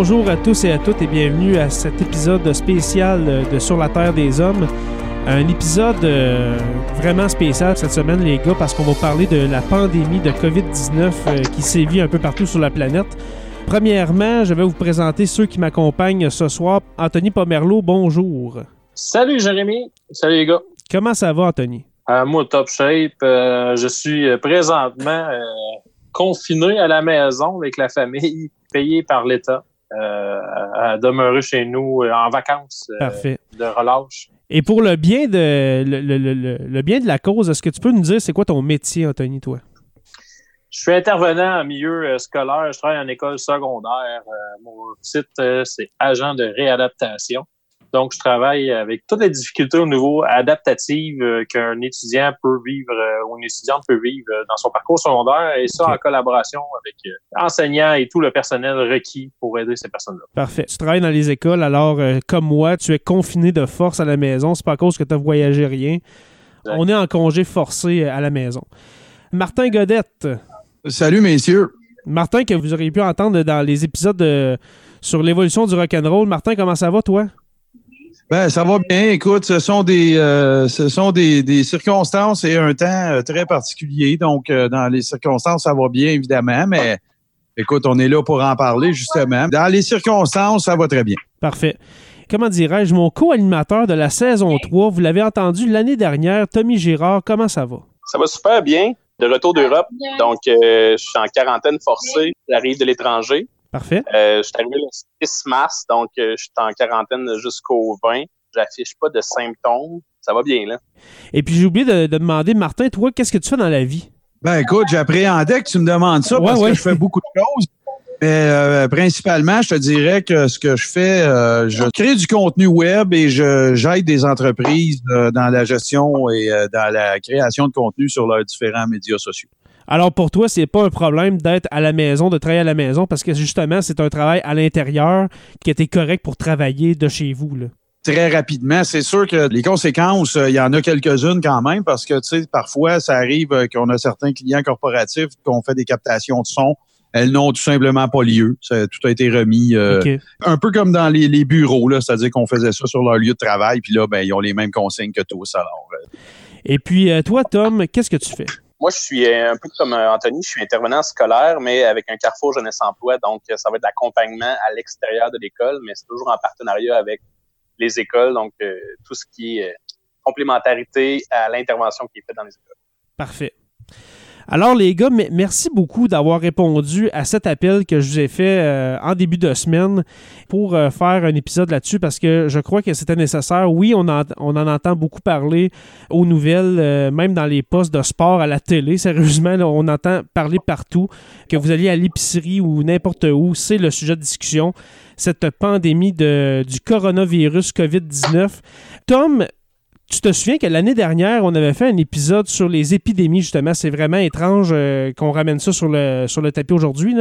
Bonjour à tous et à toutes et bienvenue à cet épisode spécial de Sur la Terre des Hommes. Un épisode euh, vraiment spécial cette semaine, les gars, parce qu'on va parler de la pandémie de COVID-19 euh, qui sévit un peu partout sur la planète. Premièrement, je vais vous présenter ceux qui m'accompagnent ce soir. Anthony Pomerleau, bonjour. Salut Jérémy. Salut les gars. Comment ça va, Anthony? Euh, moi, top shape. Je suis présentement confiné à la maison avec la famille, payé par l'État. Euh, à demeurer chez nous euh, en vacances euh, Parfait. de relâche. Et pour le bien de le, le- le- le bien de la cause, est-ce que tu peux nous dire c'est quoi ton métier, Anthony, toi? Je suis intervenant en milieu scolaire. Je travaille en école secondaire. Mon titre, c'est agent de réadaptation. Donc, je travaille avec toutes les difficultés au niveau adaptatif euh, qu'un étudiant peut vivre euh, ou une étudiante peut vivre euh, dans son parcours secondaire et ça en collaboration avec euh, enseignants et tout le personnel requis pour aider ces personnes-là. Parfait. Tu travailles dans les écoles, alors comme moi, tu es confiné de force à la maison. C'est pas à cause que tu as voyagé rien. Exact. On est en congé forcé à la maison. Martin Godette. Salut, messieurs. Martin, que vous auriez pu entendre dans les épisodes de- sur l'évolution du rock'n'roll. Martin, comment ça va, toi? Ben, ça va bien. Écoute, ce sont des, euh, ce sont des, des circonstances et un temps euh, très particulier. Donc, euh, dans les circonstances, ça va bien, évidemment, mais écoute, on est là pour en parler, justement. Dans les circonstances, ça va très bien. Parfait. Comment dirais-je, mon co-animateur de la saison 3, vous l'avez entendu l'année dernière, Tommy Girard, comment ça va? Ça va super bien. De retour d'Europe. Donc, euh, je suis en quarantaine forcée. J'arrive de l'étranger. Parfait. Euh, je suis arrivé le 6 mars, donc euh, je suis en quarantaine jusqu'au 20. J'affiche pas de symptômes. Ça va bien, là. Et puis j'ai oublié de, de demander, Martin, toi, qu'est-ce que tu fais dans la vie? Ben, écoute, j'appréhendais que tu me demandes ça Ouais, parce ouais. que je fais beaucoup de choses. Mais euh, principalement, je te dirais que ce que je fais, euh, je crée du contenu web et je j'aide des entreprises euh, dans la gestion et euh, dans la création de contenu sur leurs différents médias sociaux. Alors pour toi, c'est pas un problème d'être à la maison, de travailler à la maison, parce que justement, c'est un travail à l'intérieur qui était correct pour travailler de chez vous. Là? très rapidement. C'est sûr que les conséquences, euh, il y en a quelques-unes quand même parce que, tu sais, parfois, ça arrive euh, qu'on a certains clients corporatifs qu'on fait des captations de son. Elles n'ont tout simplement pas lieu. Ça, tout a été remis euh, un peu comme dans les, les bureaux, c'est-à-dire qu'on faisait ça sur leur lieu de travail, puis là, ben, ils ont les mêmes consignes que tous. Alors, euh, Et puis toi, Tom, qu'est-ce que tu fais? Moi, je suis un peu comme euh, Anthony, je suis intervenant scolaire, mais avec un carrefour jeunesse-emploi. Donc, euh, ça va être l'accompagnement à l'extérieur de l'école, mais c'est toujours en partenariat avec les écoles. Donc, euh, tout ce qui est complémentarité à l'intervention qui est faite dans les écoles. Parfait. Alors, les gars, me- merci beaucoup d'avoir répondu à cet appel que je vous ai fait euh, en début de semaine pour euh, faire un épisode là-dessus parce que je crois que c'était nécessaire. Oui, on en, on en entend beaucoup parler aux nouvelles, euh, même dans les postes de sport à la télé. Sérieusement, là, on entend parler partout. Que vous alliez à l'épicerie ou n'importe où, c'est le sujet de discussion. Cette pandémie de, du coronavirus COVID-19. Tom, tu te souviens que l'année dernière, on avait fait un épisode sur les épidémies, justement? C'est vraiment étrange euh, qu'on ramène ça sur le, sur le tapis aujourd'hui.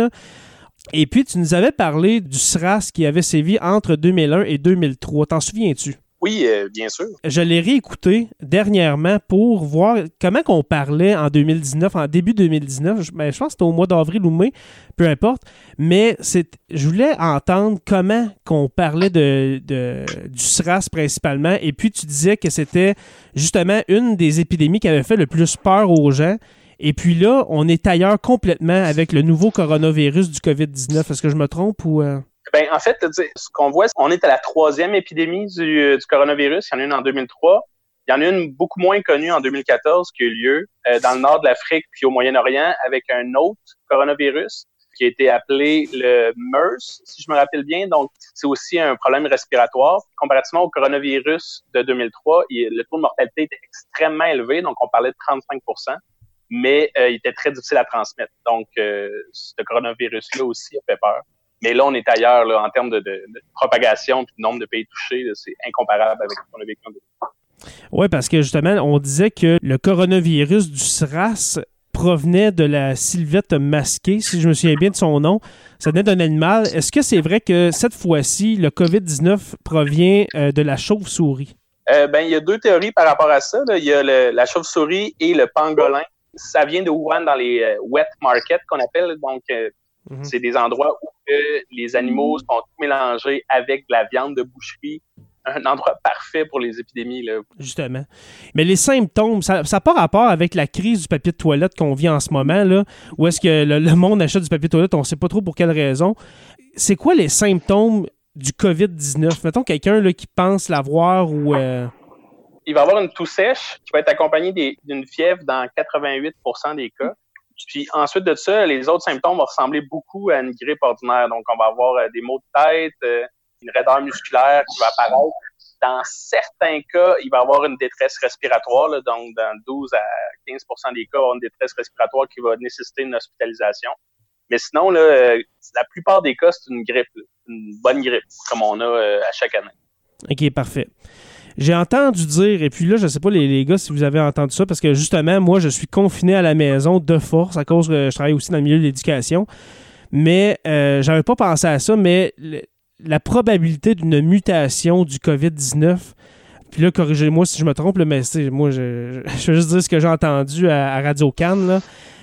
Et puis, tu nous avais parlé du SRAS qui avait sévi entre 2001 et 2003. T'en souviens-tu? Oui, euh, bien sûr. Je l'ai réécouté dernièrement pour voir comment qu'on parlait en 2019, en début 2019. Je, ben, je pense que c'était au mois d'avril ou mai, peu importe. Mais je voulais entendre comment qu'on parlait de, de- du SRAS principalement. Et puis tu disais que c'était justement une des épidémies qui avait fait le plus peur aux gens. Et puis là, on est ailleurs complètement avec le nouveau coronavirus du COVID-19. Est-ce que je me trompe ou... euh? Ben, en fait, ce qu'on voit, qu'on est à la troisième épidémie du, du coronavirus. Il y en a une en 2003. Il y en a une beaucoup moins connue en 2014 qui a eu lieu euh, dans le nord de l'Afrique puis au Moyen-Orient avec un autre coronavirus qui a été appelé le MERS, si je me rappelle bien. Donc, c'est aussi un problème respiratoire. Comparativement au coronavirus de 2003, il- le taux de mortalité était extrêmement élevé. Donc, on parlait de 35% mais euh, il était très difficile à transmettre. Donc, euh, ce coronavirus-là aussi a fait peur. Mais là, on est ailleurs là, en termes de, de- de propagation et de nombre de pays touchés. C'est incomparable avec ce qu'on a vécu en 2000. Oui, parce que justement, on disait que le coronavirus du SRAS provenait de la sylvette masquée, si je me souviens bien de son nom. Ça venait d'un animal. Est-ce que c'est vrai que cette fois-ci, le COVID-19 provient euh, de la chauve-souris? Euh, ben, il y a deux théories par rapport à ça. là. Il y a le- la chauve-souris et le pangolin. Ça vient de Wuhan dans les euh, wet markets qu'on appelle. Donc, Mhm. c'est des endroits où les animaux sont tout mélangés avec de la viande de boucherie. Un endroit parfait pour les épidémies. Là. Justement. Mais les symptômes, ça n'a pas rapport avec la crise du papier de toilette qu'on vit en ce moment, là, où est-ce que le, le monde achète du papier de toilette, on ne sait pas trop pour quelle raison. C'est quoi les symptômes du COVID-19? Mettons quelqu'un qui pense l'avoir ou... euh, il va y avoir une toux sèche qui va être accompagnée d'une fièvre dans 88% des cas. Puis ensuite de ça, les autres symptômes vont ressembler beaucoup à une grippe ordinaire. Donc, on va avoir euh, des maux de tête, euh, une raideur musculaire qui va apparaître. Dans certains cas, il va y avoir une détresse respiratoire. là. donc, dans 12 à 15% des cas, y avoir une détresse respiratoire qui va nécessiter une hospitalisation. Mais sinon, là, euh, la plupart des cas, c'est une grippe, une bonne grippe, comme on a à chaque année. OK, parfait. J'ai entendu dire, et puis là, je sais pas les, les gars si vous avez entendu ça, parce que justement, moi, je suis confiné à la maison de force à cause que je travaille aussi dans le milieu de l'éducation. Mais euh, j'avais pas pensé à ça, mais la probabilité d'une mutation du COVID-19, puis là, corrigez-moi si je me trompe, mais moi, je, je, veux juste dire ce que j'ai entendu à, Radio Cannes,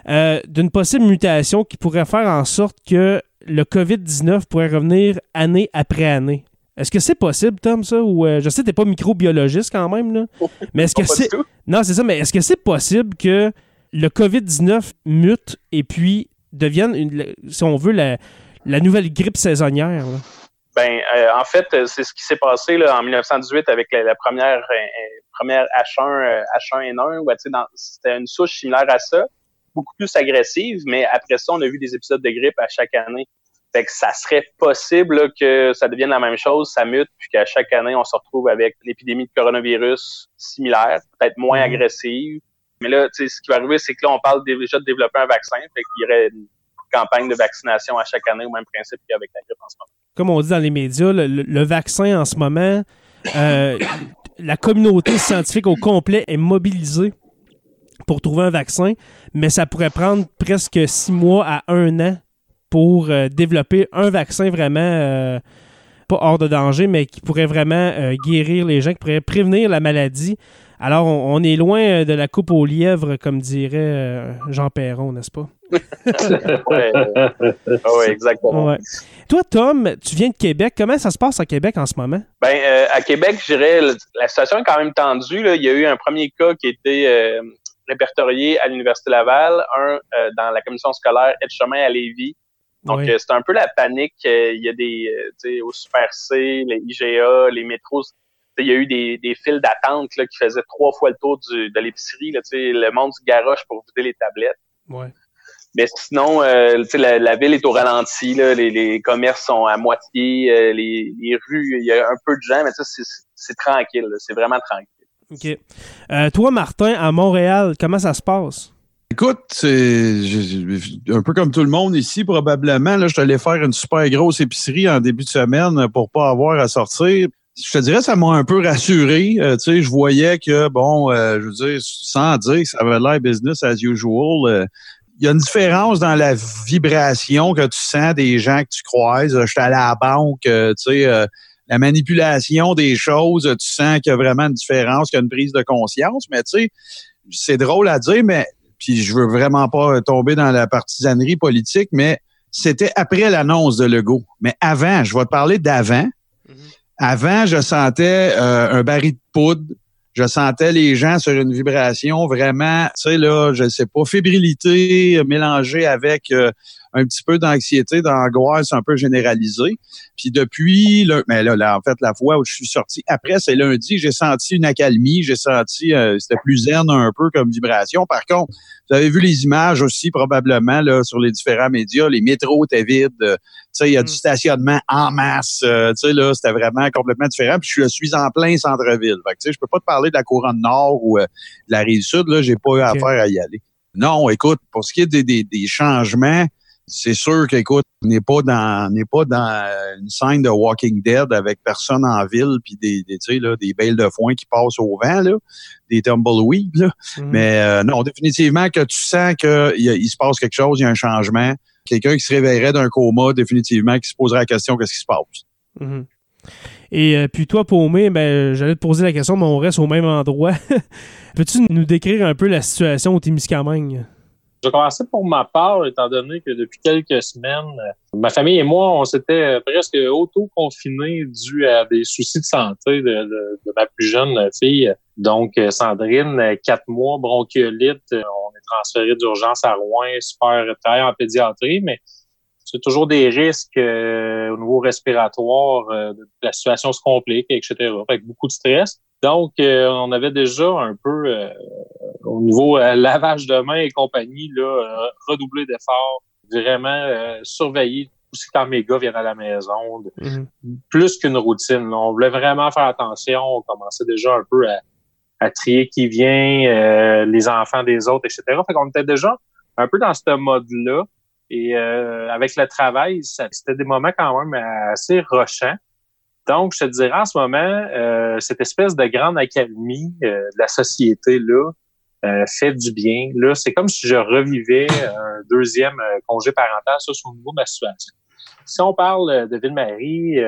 euh, d'une possible mutation qui pourrait faire en sorte que le COVID-19 pourrait revenir année après année. Est-ce que c'est possible, Tom, ça? Ou euh, je sais que t'es pas microbiologiste quand même, là. Mais est-ce que c'est. Non, c'est ça, mais est-ce que c'est possible que le COVID-19 mute et puis devienne, une- si on veut, la, la nouvelle grippe saisonnière? là? Ben, euh, en fait, euh, c'est ce qui s'est passé là, en 1918 avec la, la première, euh, première H1, euh, H1N1. où, tu sais, dans- C'était une souche similaire à ça, beaucoup plus agressive, mais après ça, on a vu des épisodes de grippe à chaque année. Fait que ça serait possible là, que ça devienne la même chose, ça mute, puis qu'à chaque année, on se retrouve avec une épidémie de coronavirus similaire, peut-être moins Mhm. agressive. Mais là, tu sais, ce qui va arriver, c'est que là, on parle déjà de développer un vaccin, fait qu'il y aurait une campagne de vaccination à chaque année, au même principe qu'avec la grippe en ce moment. Comme on dit dans les médias, le vaccin en ce moment, euh, la communauté scientifique au complet est mobilisée pour trouver un vaccin, mais ça pourrait prendre presque six mois à un an pour euh, développer un vaccin vraiment euh, pas hors de danger, mais qui pourrait vraiment euh, guérir les gens, qui pourrait prévenir la maladie. Alors, on, on est loin de la coupe aux lièvres, comme dirait euh, Jean Perron, n'est-ce pas? Ouais, Ah ouais, exactement. Ouais. Toi, Tom, tu viens de Québec. Comment ça se passe à Québec en ce moment? Ben, euh, à Québec, je dirais, la situation est quand même tendue. Là. Il y a eu un premier cas qui a été euh, répertorié à l'Université Laval, un euh, dans la commission scolaire Aide-Chemin à Lévis. Donc, Oui. euh, c'est un peu la panique. Euh, il y a des, euh, tu sais, au Super C, les IGA, les métros, tu sais, il y a eu des, des files d'attente là, qui faisaient trois fois le tour du, de l'épicerie. là, tu sais, Le monde du garoche pour vider les tablettes. Ouais. Mais sinon, euh, tu sais, la, la ville est au ralenti, là, les, les commerces sont à moitié, euh, les, les rues, il y a un peu de gens, mais ça, c'est, c'est tranquille, c'est vraiment tranquille. OK. Euh, toi, Martin, à Montréal, comment ça se passe? Écoute, c'est un peu comme tout le monde ici, probablement. Là, je suis allé faire une super grosse épicerie en début de semaine pour pas avoir à sortir. je te dirais, ça m'a un peu rassuré. Euh, tu sais, je voyais que, bon, euh, je veux dire, sans dire que ça avait l'air business as usual, euh, il y a une différence dans la vibration que tu sens des gens que tu croises. J'étais allé à la banque, tu sais, la manipulation des choses, tu sens qu'il y a vraiment une différence, qu'il y a une prise de conscience. Mais tu sais, c'est drôle à dire, mais puis je veux vraiment pas tomber dans la partisanerie politique, mais c'était après l'annonce de Legault. Mais avant, je vais te parler d'avant. Avant, je sentais euh, un baril de poudre. Je sentais les gens sur une vibration vraiment, tu sais, là, je sais pas, fébrilité mélangée avec euh, un petit peu d'anxiété, d'angoisse un peu généralisée. Puis depuis, là, mais là, en fait, la fois où je suis sorti, après, c'est lundi, j'ai senti une accalmie, j'ai senti, euh, c'était plus zen un peu comme vibration. Par contre, vous avez vu les images aussi probablement là sur les différents médias, les métros étaient vides, euh, tu sais, il y a du mm. stationnement en masse, euh, tu sais, là, c'était vraiment complètement différent. Puis je suis en plein centre-ville. Fait que, tu sais, je peux pas te parler de la couronne nord ou de la rive sud, là, j'ai pas eu affaire à y aller. Non, écoute, pour ce qui est des, des, des changements, c'est sûr qu'écoute, on n'est pas dans n'est pas dans une scène de Walking Dead avec personne en ville puis des, des tu sais là des belles de foin qui passent au vent là, des tumbleweeds là. Mhm. Mais euh, non, définitivement que tu sens que il, se passe quelque chose, il y a un changement. Quelqu'un qui se réveillerait d'un coma, définitivement, qui se poserait la question qu'est-ce qui se passe? Mhm. Et euh, puis toi, Paumé, ben, j'allais te poser la question, mais on reste au même endroit. Peux-tu nous décrire un peu la situation au Témiscamingue? Je vais pour ma part, étant donné que depuis quelques semaines, ma famille et moi, on s'était presque auto-confinés dû à des soucis de santé de, ma plus jeune fille. Donc, Sandrine, quatre mois, bronchiolite, on est transféré d'urgence à Rouen, super travail en pédiatrie, mais c'est toujours des risques euh, au niveau respiratoire, euh, la situation se complique, etc. Avec beaucoup de stress. Donc, euh, on avait déjà un peu, euh, au niveau euh, lavage de mains et compagnie, là, redoublé d'efforts, vraiment surveiller aussi quand mes gars viennent à la maison, mhm. plus qu'une routine. On voulait vraiment faire attention. On commençait déjà un peu à, trier qui vient, les enfants des autres, etc. Fait qu'on était déjà un peu dans ce mode-là. Et avec le travail, c'était des moments quand même assez rochants. Donc, je te dirais en ce moment, euh, cette espèce de grande accalmie euh, de la société-là euh, fait du bien. Là, c'est comme si je revivais un deuxième congé parental, ça, sur le niveau de ma situation. Si on parle de Ville-Marie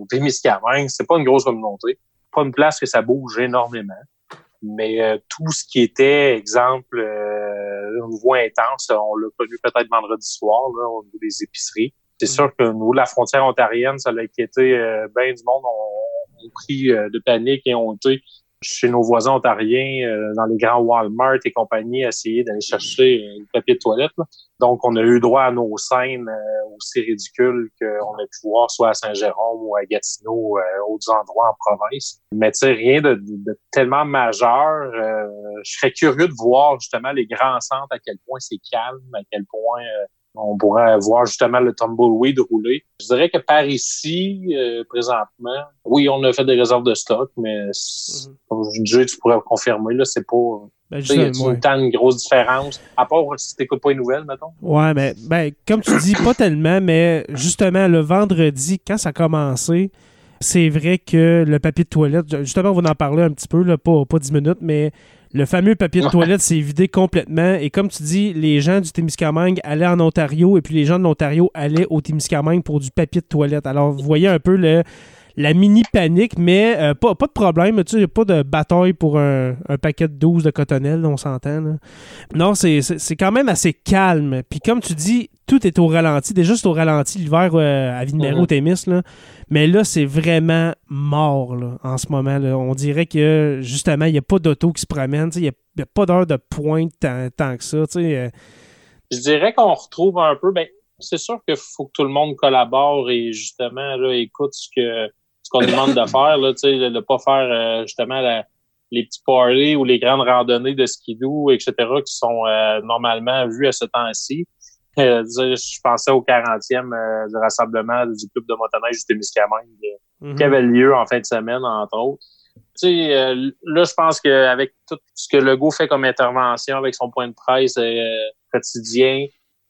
ou Témiscamingue, c'est pas une grosse communauté, pas une place que ça bouge énormément. Mais tout ce qui était, exemple, au niveau intense, on l'a connu peut-être vendredi soir, là, au niveau des épiceries c'est mm. sûr que au niveau de la frontière ontarienne, ça a inquiété euh, bien du monde. ont pris euh, de panique et ont été chez nos voisins ontariens, euh, dans les grands Walmart et compagnie, essayer d'aller chercher le papier de toilette. Donc, on a eu droit à nos scènes aussi ridicules qu'on a pu voir soit à Saint-Jérôme ou à Gatineau, euh, autres endroits en province. Mais tu rien de, de, tellement majeur. je serais curieux de voir justement les grands centres, à quel point c'est calme, à quel point on pourrait voir justement le tumbleweed rouler. Je dirais que par ici, euh, présentement, oui, on a fait des réserves de stock, mais mm comme je dis, tu pourrais confirmer, là, c'est pas. Ben, il y a une grosse différence, à part si t'écoutes pas les nouvelles, mettons. Ouais, mais ben, comme tu dis, pas tellement, mais justement, le vendredi, quand ça a commencé, c'est vrai que le papier de toilette, justement, on va en parler un petit peu, là, pas, pas 10 minutes, mais le fameux papier de toilette s'est vidé complètement. Et comme tu dis, les gens du Témiscamingue allaient en Ontario et puis les gens de l'Ontario allaient au Témiscamingue pour du papier de toilette. Alors, vous voyez un peu le, la mini panique, mais euh, pas, pas de problème. Tu sais, pas de bataille pour un, paquet de 12 de cotonnelle, on s'entend. Non, c'est quand même assez calme. Puis comme tu dis, tout est au ralenti. Déjà, c'est au ralenti l'hiver euh, à au Témis. Là. Mais là, c'est vraiment mort en ce moment. Là. On dirait que justement, il n'y a pas d'auto qui se promène. Il n'y a, pas d'heure de pointe tant, que ça. Euh. Je dirais qu'on retrouve un peu. Ben, c'est sûr qu'il faut que tout le monde collabore et justement là, écoute ce que qu'on demande de faire, là, de ne pas faire euh, justement les petits parties ou les grandes randonnées de skidoo, etc., qui sont euh, normalement vues à ce temps-ci. Euh, je pensais au 40e du rassemblement du club de motoneige du Témiscamingue mm qui avait lieu en fin de semaine, entre autres. Tu sais, là, je pense qu'avec tout ce que Legault fait comme intervention, avec son point de presse quotidien,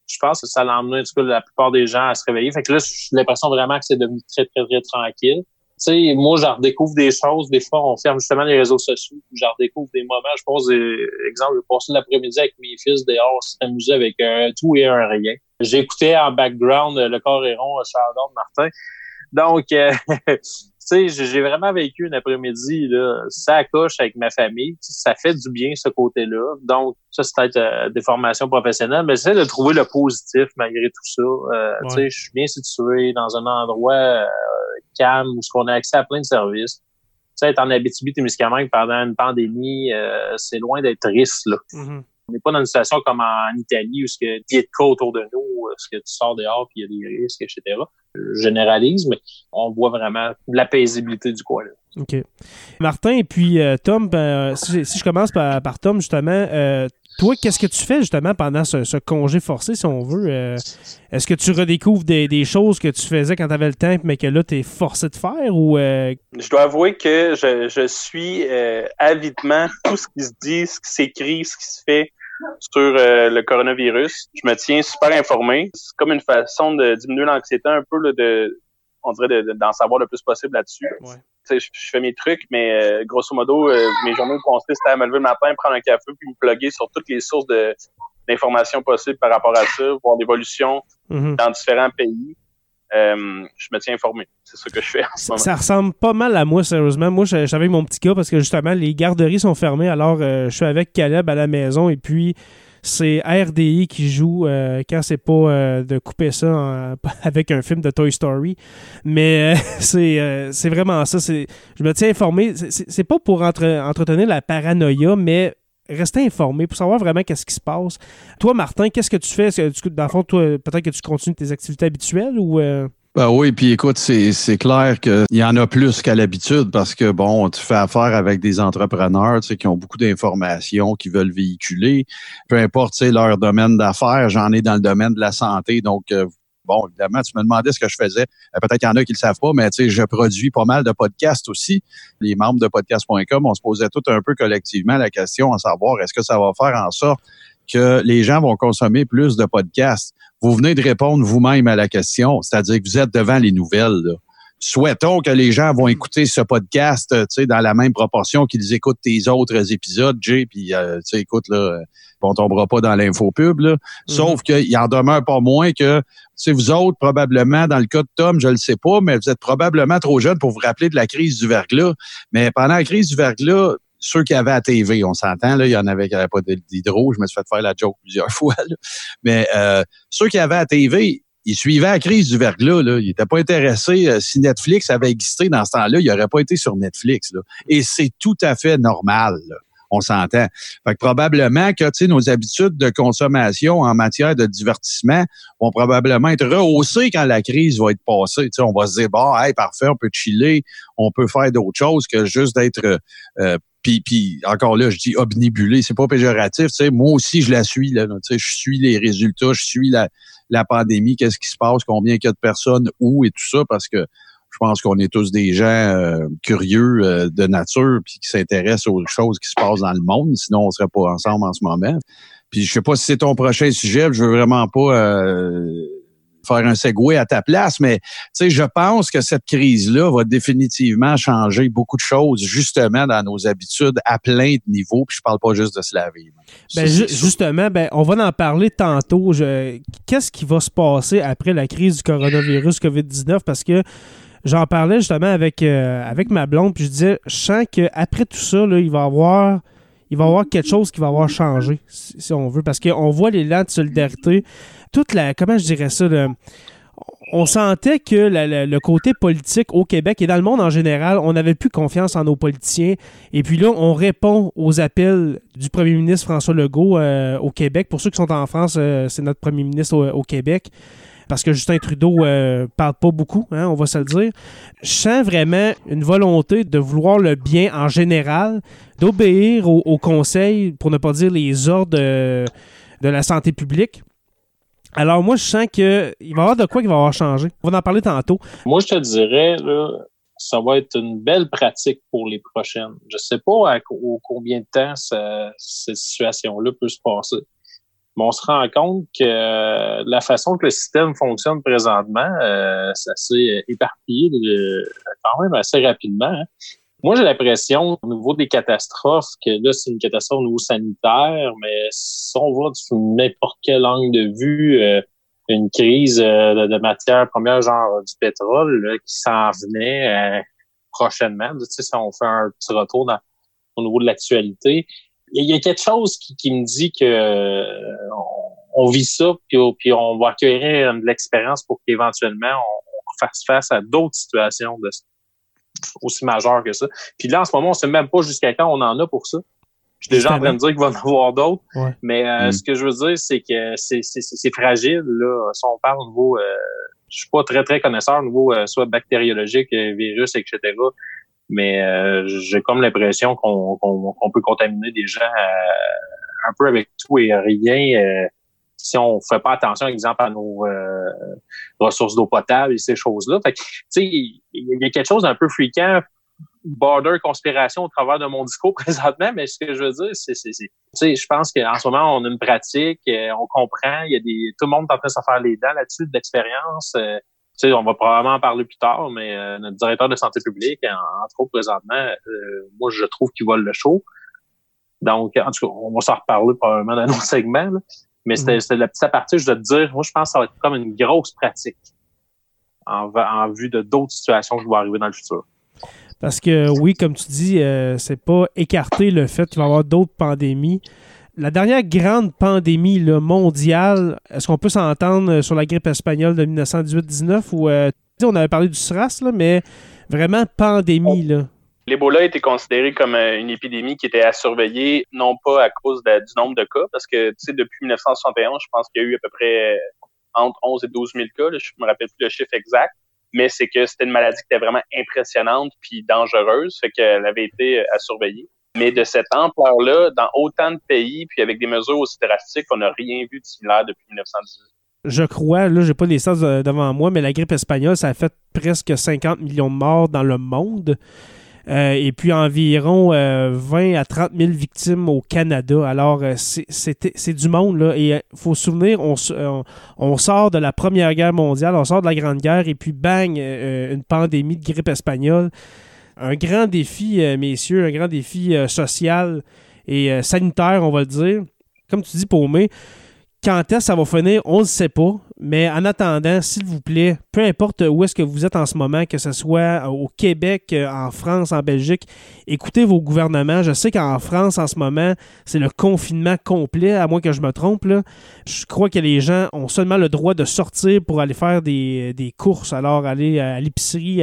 je pense que ça l'a emmené en tout cas, la plupart des gens à se réveiller. Fait que là, j'ai l'impression vraiment que c'est devenu très, très, très tranquille sais, moi, j'en redécouvre des choses. Des fois, on ferme justement les réseaux sociaux. J'en redécouvre des moments. Je pense, exemple, j'ai passé l'après-midi avec mes fils dehors, s'amuser avec un tout et un rien. J'écoutais en background le corps et rond, Charles Martin. Donc, euh, sais, j'ai vraiment vécu un après-midi, là, ça coche avec ma famille. Ça fait du bien, ce côté-là. Donc, ça, c'est peut-être euh, des formations professionnelles, mais j'essaie de trouver le positif malgré tout ça. Euh, Tu sais, je suis bien situé dans un endroit euh, calme où on a accès à plein de services. Tu sais, être en Abitibi-Témiscamingue pendant une pandémie, euh, c'est loin d'être triste, là. Mhm. On n'est pas dans une situation comme en Italie où y a des cas autour de nous, ce que tu sors dehors puis il y a des risques, etc. Je généralise, mais on voit vraiment la paisibilité du coin. OK. Martin et puis euh, Tom, ben, si, si je commence par, par Tom, justement, euh, toi, qu'est-ce que tu fais justement pendant ce, ce congé forcé, si on veut? Euh, Est-ce que tu redécouvres des, des choses que tu faisais quand tu avais le temps, mais que là, tu es forcé de faire? ou euh, Je dois avouer que je, je suis euh, avidement tout ce qui se dit, ce qui s'écrit, ce qui se fait sur euh, le coronavirus. Je me tiens super informé. C'est comme une façon de diminuer l'anxiété un peu, là, de, on dirait de- de- d'en savoir le plus possible là-dessus. Ouais. Je, fais mes trucs, mais euh, grosso modo, euh, mes journées consistent à me lever le matin, prendre un café, puis me plugger sur toutes les sources de d'informations possibles par rapport à ça, voir l'évolution mhm. dans différents pays. Euh, je me tiens informé. C'est ce que je fais en ce Ça, moment. ça ressemble pas mal à moi, sérieusement. Moi, je, je suis avec mon petit gars parce que justement, les garderies sont fermées. Alors, euh, je suis avec Caleb à la maison et puis c'est RDI qui joue euh, quand c'est pas euh, de couper ça avec un film de Toy Story. Mais euh, c'est euh, c'est vraiment ça. Je me tiens informé. C'est- pas pour entre- entretenir la paranoïa, mais rester informé pour savoir vraiment qu'est-ce qui se passe. Toi, Martin, qu'est-ce que tu fais? Dans le fond, toi, peut-être que tu continues tes activités habituelles ou... Ben oui, puis écoute, c'est clair qu'il y en a plus qu'à l'habitude parce que, bon, tu fais affaire avec des entrepreneurs tu sais, qui ont beaucoup d'informations, qui veulent véhiculer. Peu importe tu sais, leur domaine d'affaires, j'en ai dans le domaine de la santé. Donc, euh, bon, évidemment, tu me demandais ce que je faisais. Euh, Peut-être qu'il y en a qui le savent pas, mais tu sais, je produis pas mal de podcasts aussi. Les membres de podcast.com, on se posait tout un peu collectivement la question à savoir est-ce que ça va faire en sorte que les gens vont consommer plus de podcasts? Vous venez de répondre vous-même à la question, c'est-à-dire que vous êtes devant les nouvelles. là. Souhaitons que les gens vont écouter ce podcast, euh, tu sais, dans la même proportion qu'ils écoutent tes autres épisodes, Jay, puis euh, sais, écoute là, euh, on tombera pas dans l'infopub là. Sauf qu'il en demeure pas moins que, tu sais, vous autres probablement dans le cas de Tom, je le sais pas, mais vous êtes probablement trop jeune pour vous rappeler de la crise du verglas. Mais pendant la crise du verglas, ceux qui avaient à TV, on s'entend là, il y en avait qui n'avaient pas d'hydro, je me suis fait faire la joke plusieurs fois. là. Mais euh, ceux qui avaient à TV, ils suivaient la crise du verglas. Là. Ils n'étaient pas intéressés. euh, si Netflix avait existé dans ce temps-là, il n'aurait pas été sur Netflix. Là. Et c'est tout à fait normal. là. On s'entend. Fait que probablement que nos habitudes de consommation en matière de divertissement vont probablement être rehaussées quand la crise va être passée. On va se dire, bon, hey, parfait, on peut chiller, on peut faire d'autres choses que juste d'être euh, puis, puis encore là, je dis obnibulé, c'est pas péjoratif. Tu sais, moi aussi, je la suis. Là, tu sais, je suis les résultats, je suis la, la pandémie, qu'est-ce qui se passe, combien il y a de personnes, où et tout ça, parce que je pense qu'on est tous des gens euh, curieux euh, de nature puis qui s'intéressent aux choses qui se passent dans le monde. Sinon, on serait pas ensemble en ce moment. Puis je sais pas si c'est ton prochain sujet. Je veux vraiment pas euh, faire un segway à ta place, mais je pense que cette crise-là va définitivement changer beaucoup de choses, justement, dans nos habitudes à plein de niveaux. Puis je parle pas juste de se laver. Ben, ju- justement, ben, on va en parler tantôt. Qu'est-ce qui va se passer après la crise du coronavirus COVID-19? Parce que j'en parlais justement avec, euh, avec ma blonde, puis je disais, je sens qu'après tout ça, là, il va y avoir. Il va y avoir quelque chose qui va avoir changé, si, on veut, parce qu'on voit l'élan de solidarité. Toute la. Comment je dirais ça? on sentait que le côté politique au Québec et dans le monde en général, on n'avait plus confiance en nos politiciens. Et puis là, on répond aux appels du premier ministre François Legault euh, au Québec. Pour ceux qui sont en France, euh, c'est notre premier ministre au Québec. Parce que Justin Trudeau euh, parle pas beaucoup, hein, on va se le dire. Je sens vraiment une volonté de vouloir le bien en général, d'obéir aux au conseils, pour ne pas dire les ordres euh, de la santé publique. Alors moi, je sens qu'il va y avoir de quoi qui va avoir changé. On va en parler tantôt. Moi, je te dirais, ça va être une belle pratique pour les prochaines. Je sais pas à au combien de temps cette situation-là peut se passer. Mais on se rend compte que euh, la façon que le système fonctionne présentement, euh, ça s'est éparpillé de, quand même assez rapidement. Hein. Moi, j'ai l'impression, au niveau des catastrophes, que là, c'est une catastrophe au niveau sanitaire, mais si on voit n'importe quel angle de vue, euh, une crise de, de matières premières, genre du pétrole, qui s'en venait prochainement. Tu sais, si on fait un petit retour dans, au niveau de l'actualité, il y, a quelque chose qui, me dit que euh, on, vit ça, puis, puis, on va acquérir de l'expérience pour qu'éventuellement on, fasse face à d'autres situations de, aussi majeures que ça. Puis là, en ce moment, on sait même pas jusqu'à quand on en a pour ça. Je suis déjà en train de dire qu'il va en avoir d'autres. Mais euh, mm. ce que je veux dire, c'est que c'est fragile. Là. Si on parle au niveau, euh, je suis pas très, très connaisseur au niveau soit bactériologique, virus, etc mais euh, j'ai comme l'impression qu'on peut contaminer des gens euh, un peu avec tout et rien euh, si on fait pas attention, exemple, à nos ressources d'eau potable et ces choses-là. Tu sais, il y a quelque chose d'un peu fréquent, border conspiration au travers de mon discours présentement, mais ce que je veux dire, c'est, tu sais, je pense qu'en ce moment, on a une pratique, on comprend, il y a des, tout le monde est en train de se faire les dents là-dessus, on va probablement en parler plus tard, mais euh, notre directeur de santé publique, entre autres présentement, euh, moi, je trouve qu'il vole le show. Donc, en tout cas, on va s'en reparler probablement dans nos segments. Mais c'était mm-hmm. la petite partie, je dois te dire, moi, je pense que ça va être comme une grosse pratique en, en vue de d'autres situations qui vont arriver dans le futur. Parce que oui, comme tu dis, euh, c'est pas écarter le fait qu'il va y avoir d'autres pandémies. La dernière grande pandémie mondiale, est-ce qu'on peut s'entendre sur la grippe espagnole de 1918-19 ou euh, on avait parlé du SRAS, mais vraiment pandémie là? L'Ebola été considéré comme euh, une épidémie qui était à surveiller, non pas à cause du nombre de cas, parce que depuis 1971, je pense qu'il y a eu à peu près euh, entre 11 et 12 000 cas, je me rappelle plus le chiffre exact, mais c'est que c'était une maladie qui était vraiment impressionnante puis dangereuse, fait qu'elle avait été à surveiller. Mais de cette ampleur-là, dans autant de pays, puis avec des mesures aussi drastiques, on n'a rien vu de similaire depuis 1918. Je crois, là, j'ai pas les euh, devant moi, mais la grippe espagnole, ça a fait presque 50 millions de morts dans le monde. Euh, et puis environ 20 euh, à 30 000 victimes au Canada. Alors, c'est du monde, là. Et il faut se souvenir, on, sort de la Première Guerre mondiale, on sort de la Grande Guerre, et puis bang, une pandémie de grippe espagnole un grand défi, euh, messieurs, un grand défi euh, social et euh, sanitaire, on va le dire. Comme tu dis, Paumé, quand est-ce que ça va finir, on ne sait pas. Mais en attendant, s'il vous plaît, peu importe où est-ce que vous êtes en ce moment, que ce soit au Québec, en France, en Belgique, écoutez vos gouvernements. Je sais qu'en France, en ce moment, c'est le confinement complet, à moins que je me trompe. Je crois que les gens ont seulement le droit de sortir pour aller faire des, des courses, alors aller à l'épicerie,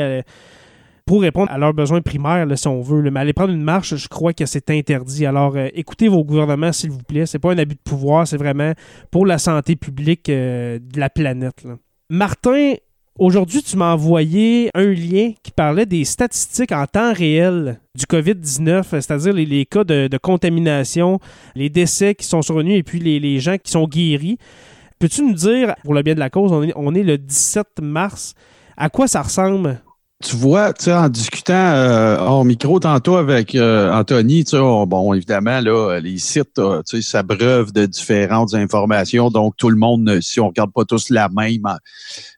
pour répondre à leurs besoins primaires, si on veut. Mais aller prendre une marche, je crois que c'est interdit. Alors, euh, écoutez vos gouvernements, s'il vous plaît. C'est pas un abus de pouvoir, c'est vraiment pour la santé publique euh, de la planète. Martin, aujourd'hui, tu m'as envoyé un lien qui parlait des statistiques en temps réel du COVID-19, c'est-à-dire les, cas de, contamination, les décès qui sont survenus et puis les, gens qui sont guéris. Peux-tu nous dire, pour le bien de la cause, on est, on est le 17 mars, à quoi ça ressemble tu vois, tu sais, en discutant euh, hors micro tantôt avec euh, Anthony, tu sais, bon, évidemment, là, les sites, euh, tu sais, s'abreuvent de différentes informations. Donc, tout le monde, si on regarde pas tous la même,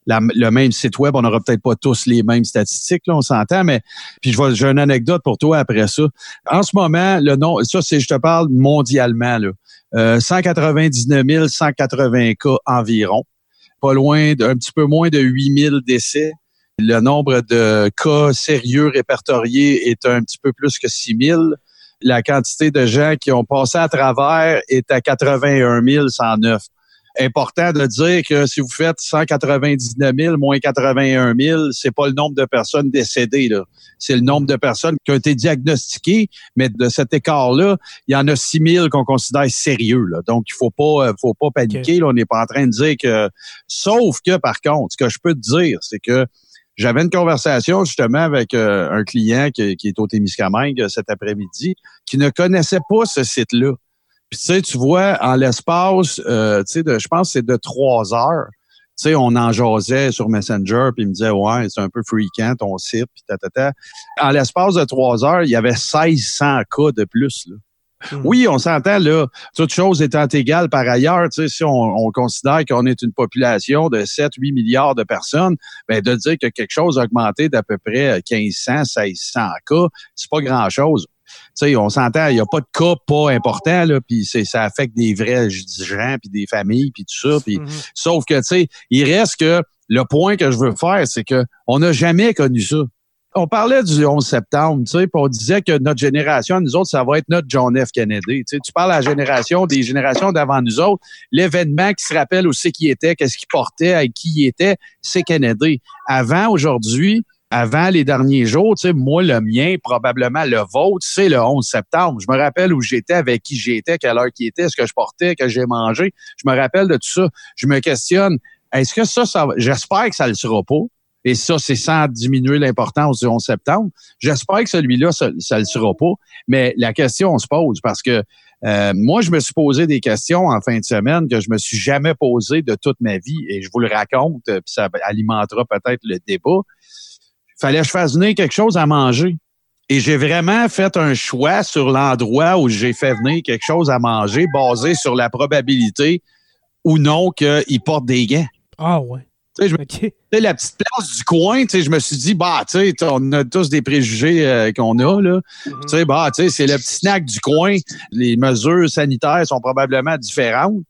le même site web, on n'aura peut-être pas tous les mêmes statistiques, là, on s'entend, mais puis je j'ai une anecdote pour toi après ça. En ce moment, le nom, ça, c'est, je te parle mondialement, là, euh, 199 180 cas environ pas loin d'un petit peu moins de 8000 décès le nombre de cas sérieux répertoriés est un petit peu plus que 6 000. La quantité de gens qui ont passé à travers est à 81 109. Important de dire que si vous faites 199 000 moins 81 000, c'est pas le nombre de personnes décédées. C'est le nombre de personnes qui ont été diagnostiquées, mais de cet écart-là, il y en a 6 000 qu'on considère sérieux. Donc, il faut pas, faut pas paniquer. On n'est pas en train de dire que... Sauf que, par contre, ce que je peux te dire, c'est que j'avais une conversation justement avec euh, un client qui, est au Témiscamingue cet après-midi qui ne connaissait pas ce site-là. Puis tu sais, tu vois, en l'espace, euh, tu sais, je pense que c'est de trois heures. Tu sais, on en jasait sur Messenger, puis il me disait, ouais, c'est un peu freakant ton site, puis ta, En l'espace de trois heures, il y avait 1600 cas de plus. Là. Mhm. Oui, on s'entend là, toutes choses étant égales par ailleurs, tu sais, si on, on considère qu'on est une population de 7-8 milliards de personnes, ben de dire que quelque chose a augmenté d'à peu près 1500, 1600 cas, c'est pas grand-chose. Tu sais, on s'entend, il n'y a pas de cas pas importants, là, puis c'est- ça affecte des vrais gens, puis des familles, puis tout ça, puis Mhm. Sauf que, tu sais, il reste que le point que je veux faire, c'est que on n'a jamais connu ça. On parlait du 11 septembre, tu sais, on disait que notre génération, nous autres, ça va être notre John F. Kennedy. Tu parles à la génération des générations d'avant nous autres, l'événement qui se rappelle où c'est qui était, qu'est-ce qu'il portait, avec qui il était, c'est Kennedy. Avant, aujourd'hui, avant les derniers jours, tu sais, moi, le mien, probablement le vôtre, c'est le 11 septembre. Je me rappelle où j'étais, avec qui j'étais, quelle heure qui était, ce que je portais, que j'ai mangé. Je me rappelle de tout ça. Je me questionne, est-ce que ça, ça j'espère que ça le sera pas. Et ça, c'est sans diminuer l'importance du 11 septembre. J'espère que celui-là, ça, ça le sera pas. Mais la question, on se pose parce que euh, moi, je me suis posé des questions en fin de semaine que je me suis jamais posé de toute ma vie. Et je vous le raconte, euh, puis ça alimentera peut-être le débat. Fallait que je fasse venir quelque chose à manger. Et j'ai vraiment fait un choix sur l'endroit où j'ai fait venir quelque chose à manger basé sur la probabilité ou non qu'il porte des gants. Ah ouais. Je me- OK. tu sais, la petite place du coin, tu sais, je me suis dit, bah, tu sais, on a tous des préjugés euh, qu'on a, là. Mhm. Tu sais, bah, tu sais, c'est le petit snack du coin. Les mesures sanitaires sont probablement différentes.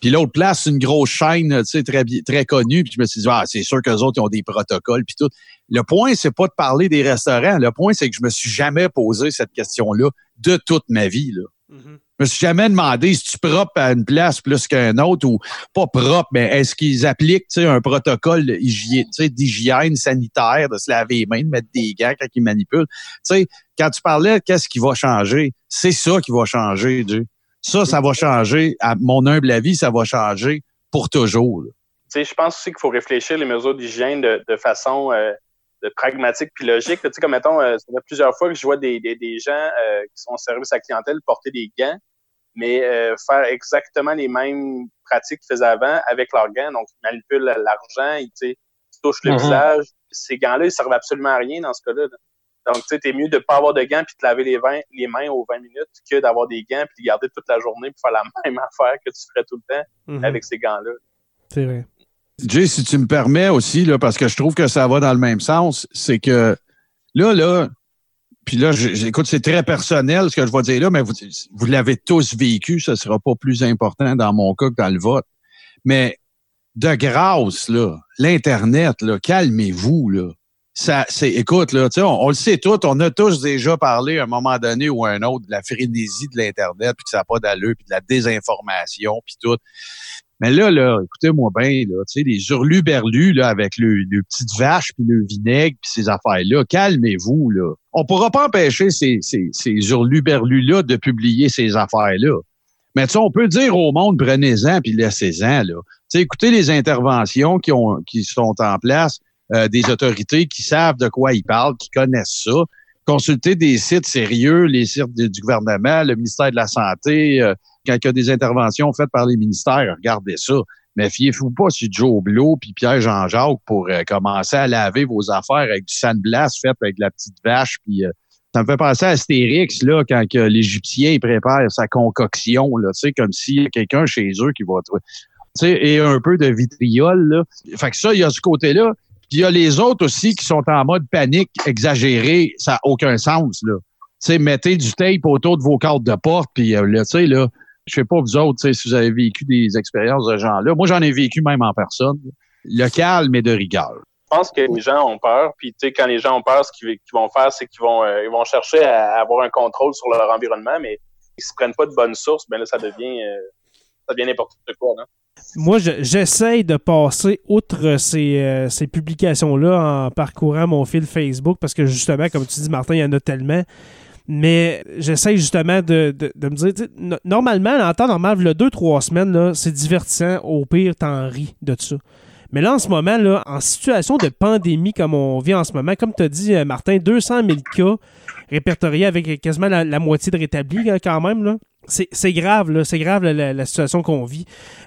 Puis l'autre place, une grosse chaîne, tu sais, très, très connue. Puis je me suis dit, ah, c'est sûr qu'eux autres, ils ont des protocoles, puis tout. Le point, c'est pas de parler des restaurants. Le point, c'est que je me suis jamais posé cette question-là de toute ma vie, là. Mhm. Je me suis jamais demandé si tu propre à une place plus qu'un autre ou pas propre, mais est-ce qu'ils appliquent un protocole d'hygiène, sanitaire, de se laver les mains, de mettre des gants quand ils manipulent? Tu sais, quand tu parlais, qu'est-ce qui va changer? C'est ça qui va changer, Dieu. Ça, ça va changer. À mon humble avis, ça va changer pour toujours. je pense aussi qu'il faut réfléchir les mesures d'hygiène de, façon euh, pragmatique puis logique. Tu sais, comme mettons, euh, ça fait plusieurs fois que je vois des, gens euh, qui sont au service à clientèle porter des gants, mais euh, faire exactement les mêmes pratiques qu'ils faisaient avant avec leurs gants. Donc, ils manipulent l'argent, ils, touchent le Mhm. visage. Ces gants-là, ils servent absolument à rien dans ce cas-là. là. Donc, tu sais, t'es mieux de pas avoir de gants puis de te laver les, 20 les mains aux 20 minutes que d'avoir des gants puis de garder toute la journée pour faire la même affaire que tu ferais tout le temps Mhm. avec ces gants-là. C'est vrai. Jay, si tu me permets aussi, là, parce que je trouve que ça va dans le même sens, c'est que là, là, puis là, j'écoute, c'est très personnel ce que je vais dire là, mais vous, l'avez tous vécu, ça sera pas plus important dans mon cas que dans le vote. Mais de grâce, là, l'Internet, là, calmez-vous, là. Ça, c'est, écoute, là, on, on le sait tous, on a tous déjà parlé à un moment donné ou à un autre de la frénésie de l'Internet, puis que ça n'a pas d'allure, puis de la désinformation, puis tout. Mais là, là, écoutez-moi bien, là, tu sais, les hurluberlus, là, avec le, le petite vache, puis le vinaigre, puis ces affaires-là, calmez-vous, là. On pourra pas empêcher ces, ces, ces hurluberlus-là de publier ces affaires-là. Mais tu sais, on peut dire au monde, prenez-en, puis laissez-en, là. Tu sais, écoutez les interventions qui, ont, qui sont en place euh, des autorités qui savent de quoi ils parlent, qui connaissent ça. Consultez des sites sérieux, les sites du gouvernement, le ministère de la Santé, euh, quand il y a des interventions faites par les ministères, regardez ça. Mais fiez-vous pas sur Joe Blow puis Pierre Jean-Jacques pour euh, commencer à laver vos affaires avec du sandblast fait avec la petite vache. Puis euh, ça me fait penser à Astérix, là, quand l'Égyptien prépare sa concoction, là, tu sais, comme s'il y a quelqu'un chez eux qui va sais, et un peu de vitriol, là. Fait que ça, il y a ce côté-là. Puis il y a les autres aussi qui sont en mode panique exagéré. Ça n'a aucun sens, là. Tu sais, mettez du tape autour de vos cartes de porte, puis euh, là, tu sais, là, je sais pas vous autres, tu sais, si vous avez vécu des expériences de ce genre-là. Moi, j'en ai vécu même en personne. Le calme et de rigueur. Je pense que les gens ont peur, puis tu sais, quand les gens ont peur, ce qu'ils vont faire, c'est qu'ils vont, euh, ils vont chercher à avoir un contrôle sur leur environnement, mais ils se prennent pas de bonnes sources, ben là, ça devient, euh, ça devient n'importe quoi, non? Moi, je- j'essaye de passer outre ces, euh, ces publications-là en parcourant mon fil Facebook parce que justement, comme tu dis, Martin, il y en a tellement. Mais j'essaye justement de, de- de me dire, normalement, en temps normal, le 2-3 semaines, c'est divertissant. Au pire, t'en ris de ça. Mais là, en ce moment, là, en situation de pandémie comme on vit en ce moment, comme tu as dit, euh, Martin, 200 000 cas répertoriés avec quasiment la, moitié de rétablis hein, quand même. Là. C'est, grave, c'est grave la, la- situation qu'on vit.